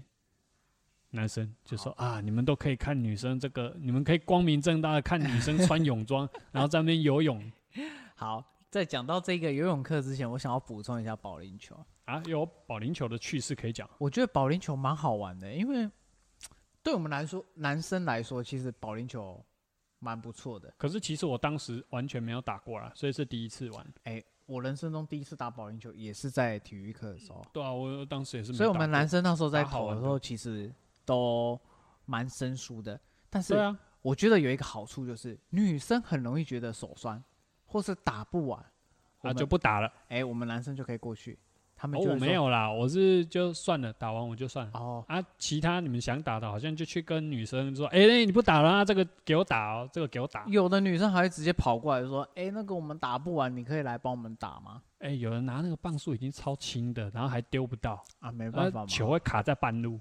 男生，就说啊，你们都可以看女生这个，你们可以光明正大的看女生穿泳装，然后在那边游泳 好，在讲到这个游泳课之前，我想要补充一下保龄球。啊，有保龄球的趣事可以讲。我觉得保龄球蛮好玩的，因为对我们来说，男生来说，其实保龄球蛮不错的。可是其实我当时完全没有打过啦，所以是第一次玩。哎、我人生中第一次打保龄球也是在体育课的时候，对啊，我当时也是没所以我们男生那时候在投的时候，其实都蛮生疏的。但是对啊，我觉得有一个好处就是，女生很容易觉得手酸，或是打不完，那啊就不打了。哎、我们男生就可以过去，他们哦，我就没有啦，我是就算了，打完我就算了。哦，啊，其他你们想打的，好像就去跟女生说，哎、欸，你不打了啊，这个给我打哦，这个给我打。有的女生还会直接跑过来说，哎、那个我们打不完，你可以来帮我们打吗？哎、有人拿那个磅数已经超轻的，然后还丢不到，啊，没办法嘛，球会卡在半路。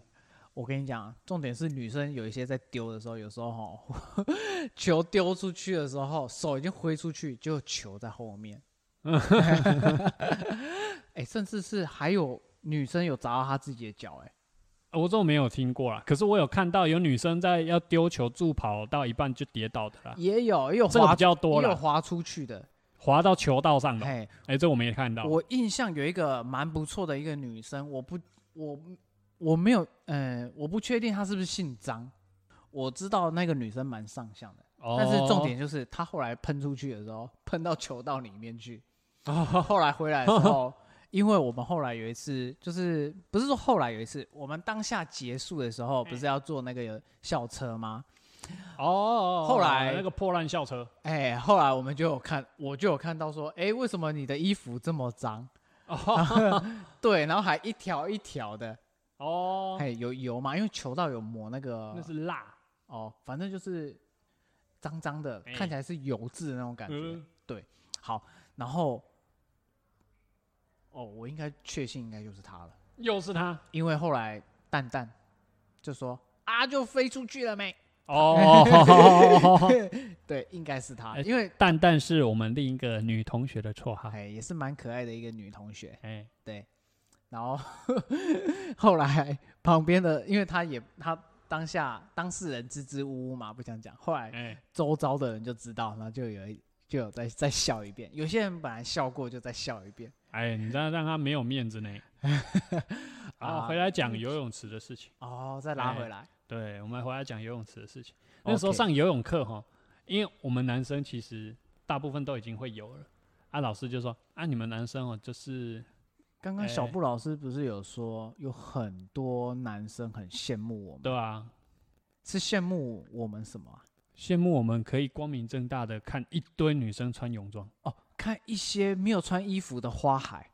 我跟你讲，重点是女生有一些在丢的时候，有时候哈，球丢出去的时候，手已经挥出去，就球在后面。哎、甚至是还有女生有砸到她自己的脚，哎，我这种没有听过啦，可是我有看到有女生在要丢球助跑到一半就跌倒的啦，也有也有滑这个比较多有滑出去的。滑到球道上的。哎、哎，这我没看到。我印象有一个蛮不错的一个女生，我不我我没有，嗯、我不确定她是不是姓张。我知道那个女生蛮上相的，哦但是重点就是她后来喷出去的时候，喷到球道里面去。哦，后来回来的时候，因为我们后来有一次，就是不是说后来有一次，我们当下结束的时候，不是要坐那个校车吗？哦，后来那个破烂校车，哎、后来我们就有看，我就有看到说，哎、为什么你的衣服这么脏？哦 对，然后还一条一条的，哦，哎、有油嘛？因为球道有抹那个，那是蜡，哦，反正就是脏脏的，哎看起来是油渍的那种感觉。嗯好，然后，哦，我应该确信应该就是他了。又是他，因为后来蛋蛋就说啊，就飞出去了没？哦，对，应该是他，哎因为蛋蛋是我们另一个女同学的绰号。哎也是蛮可爱的一个女同学。哎，对，然后 后来旁边的，因为他也他当下当事人支支吾吾嘛，不想讲。后来哎，周遭的人就知道，然后就有一就有再再笑一遍。有些人本来笑过，就再笑一遍。哎，你这样让他没有面子呢。啊，啊回来讲游泳池的事情。哦，再拉哎回来。对，我们回来讲游泳池的事情。那时候上游泳课哈，因为我们男生其实大部分都已经会游了，啊，老师就说啊，你们男生哦，就是刚刚小哎。布老师不是有说，有很多男生很羡慕我们，对啊，是羡慕我们什么啊？羡慕我们可以光明正大的看一堆女生穿泳装，哦，看一些没有穿衣服的花海。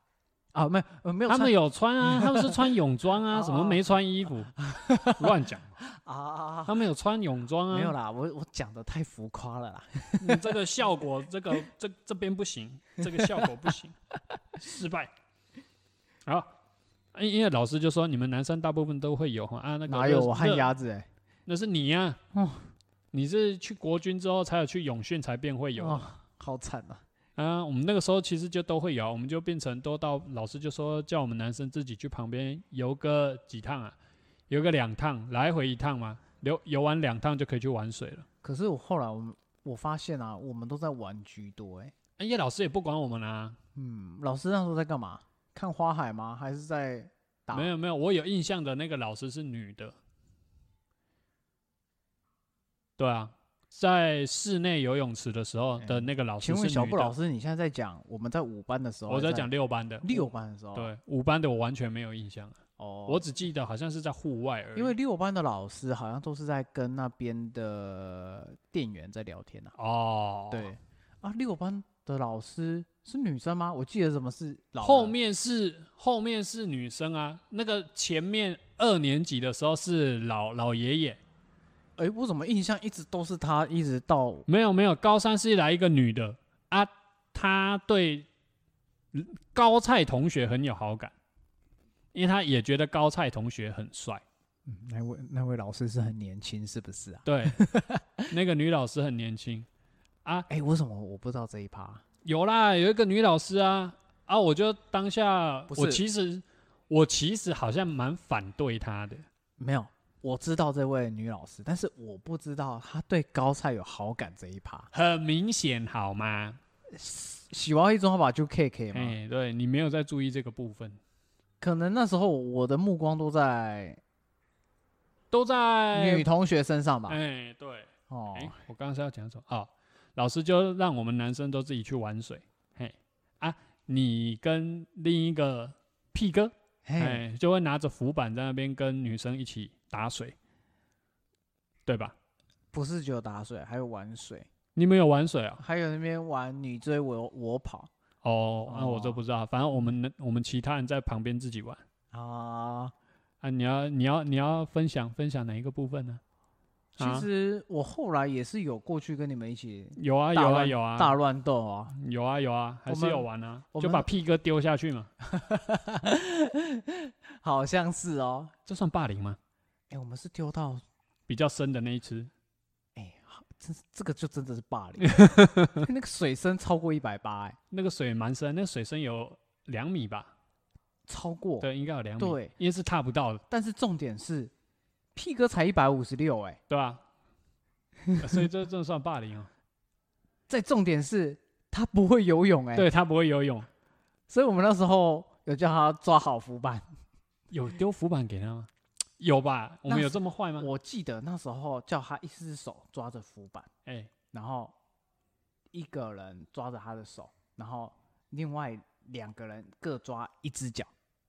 啊，没有呃没有他们有穿啊，他们是穿泳装啊，哦什么没穿衣服，乱讲，啊，他们有穿泳装啊，没有啦，我我讲的太浮夸了啦。你这个效果，这个这这边不行，这个效果不行，失败。好，因因为老师就说你们男生大部分都会有哈啊，那个哪有我旱鸭子哎、那是你呀、哦你是去国军之后才有去永训才变会有的哦，好惨啊！啊。我们那个时候其实就都会游，我们就变成都到老师就说叫我们男生自己去旁边游个几趟啊，游个两趟，来回一趟嘛，游游完两趟就可以去玩水了。可是我后来我们我发现啊，我们都在玩居多哎、哎呀，老师也不管我们啊，嗯，老师那时候在干嘛？看花海吗？还是在打？没有没有，我有印象的那个老师是女的。对啊，在室内游泳池的时候的那个老师请是女的。问小布老师，你现在在讲我们在五班的时候，我在讲六班的，六班的时候，对五班的我完全没有印象，哦，我只记得好像是在户外而已。因为六班的老师好像都是在跟那边的店员在聊天啊。哦，对啊，六班的老师是女生吗？我记得怎么是老后面是后面是女生啊，那个前面二年级的时候是老老爷爷，哎、我怎么印象一直都是他，一直到没有没有，高三是来一个女的啊，她对高菜同学很有好感，因为她也觉得高菜同学很帅。嗯那位那位老师是很年轻，是不是啊？对，那个女老师很年轻啊，哎、为什么我不知道这一趴？有啦，有一个女老师啊啊，我就当下我其实我其实好像蛮反对她的。没有，我知道这位女老师，但是我不知道她对高菜有好感这一趴。很明显好吗？喜欢一中号把就 K K 嘛，哎，对你没有在注意这个部分，可能那时候我的目光都在都在女同学身上吧。哎，对，哦哎，我刚刚是要讲什么？哦，老师就让我们男生都自己去玩水，嘿啊，你跟另一个屁哥，嘿，哎，就会拿着浮板在那边跟女生一起打水，对吧？不是只有打水，还有玩水，你们有玩水啊？还有那边玩你追我我跑哦，那、我就哦不知道，反正我们我们其他人在旁边自己玩啊。啊。你要你要你要分享分享哪一个部分呢？其啊实我后来也是有过去跟你们一起有啊有啊有啊大乱斗啊。有啊有啊，还是有玩啊，就把屁哥丢下去嘛，好像是哦。这算霸凌吗？哎、我们是丢到比较深的那一只，哎、好这这个就真的是霸凌，那个水深超过一百八，哎，那个水蛮深，那个水深有两米吧？超过。对，应该有两米，对，因为是踏不到的，但是重点是，屁哥才一百五十六，哎，对吧？所以这这算霸凌哦。再重点是他不会游泳，哎，对他不会游泳，所以我们那时候有叫他抓好浮板。有丢浮板给他吗？有吧？我们有这么坏吗？我记得那时候叫他一只手抓着浮板，哎，然后一个人抓着他的手，然后另外两个人各抓一只脚，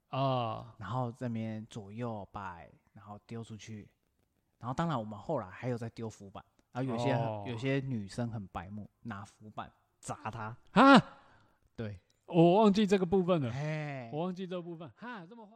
啊，然后这边左右摆，然后丢出去。然后当然我们后来还有在丢浮板，然后有些、哦有些女生很白目，拿浮板砸他。啊，对，我忘记这个部分了，哎，我忘记这个部分，哈，这么坏。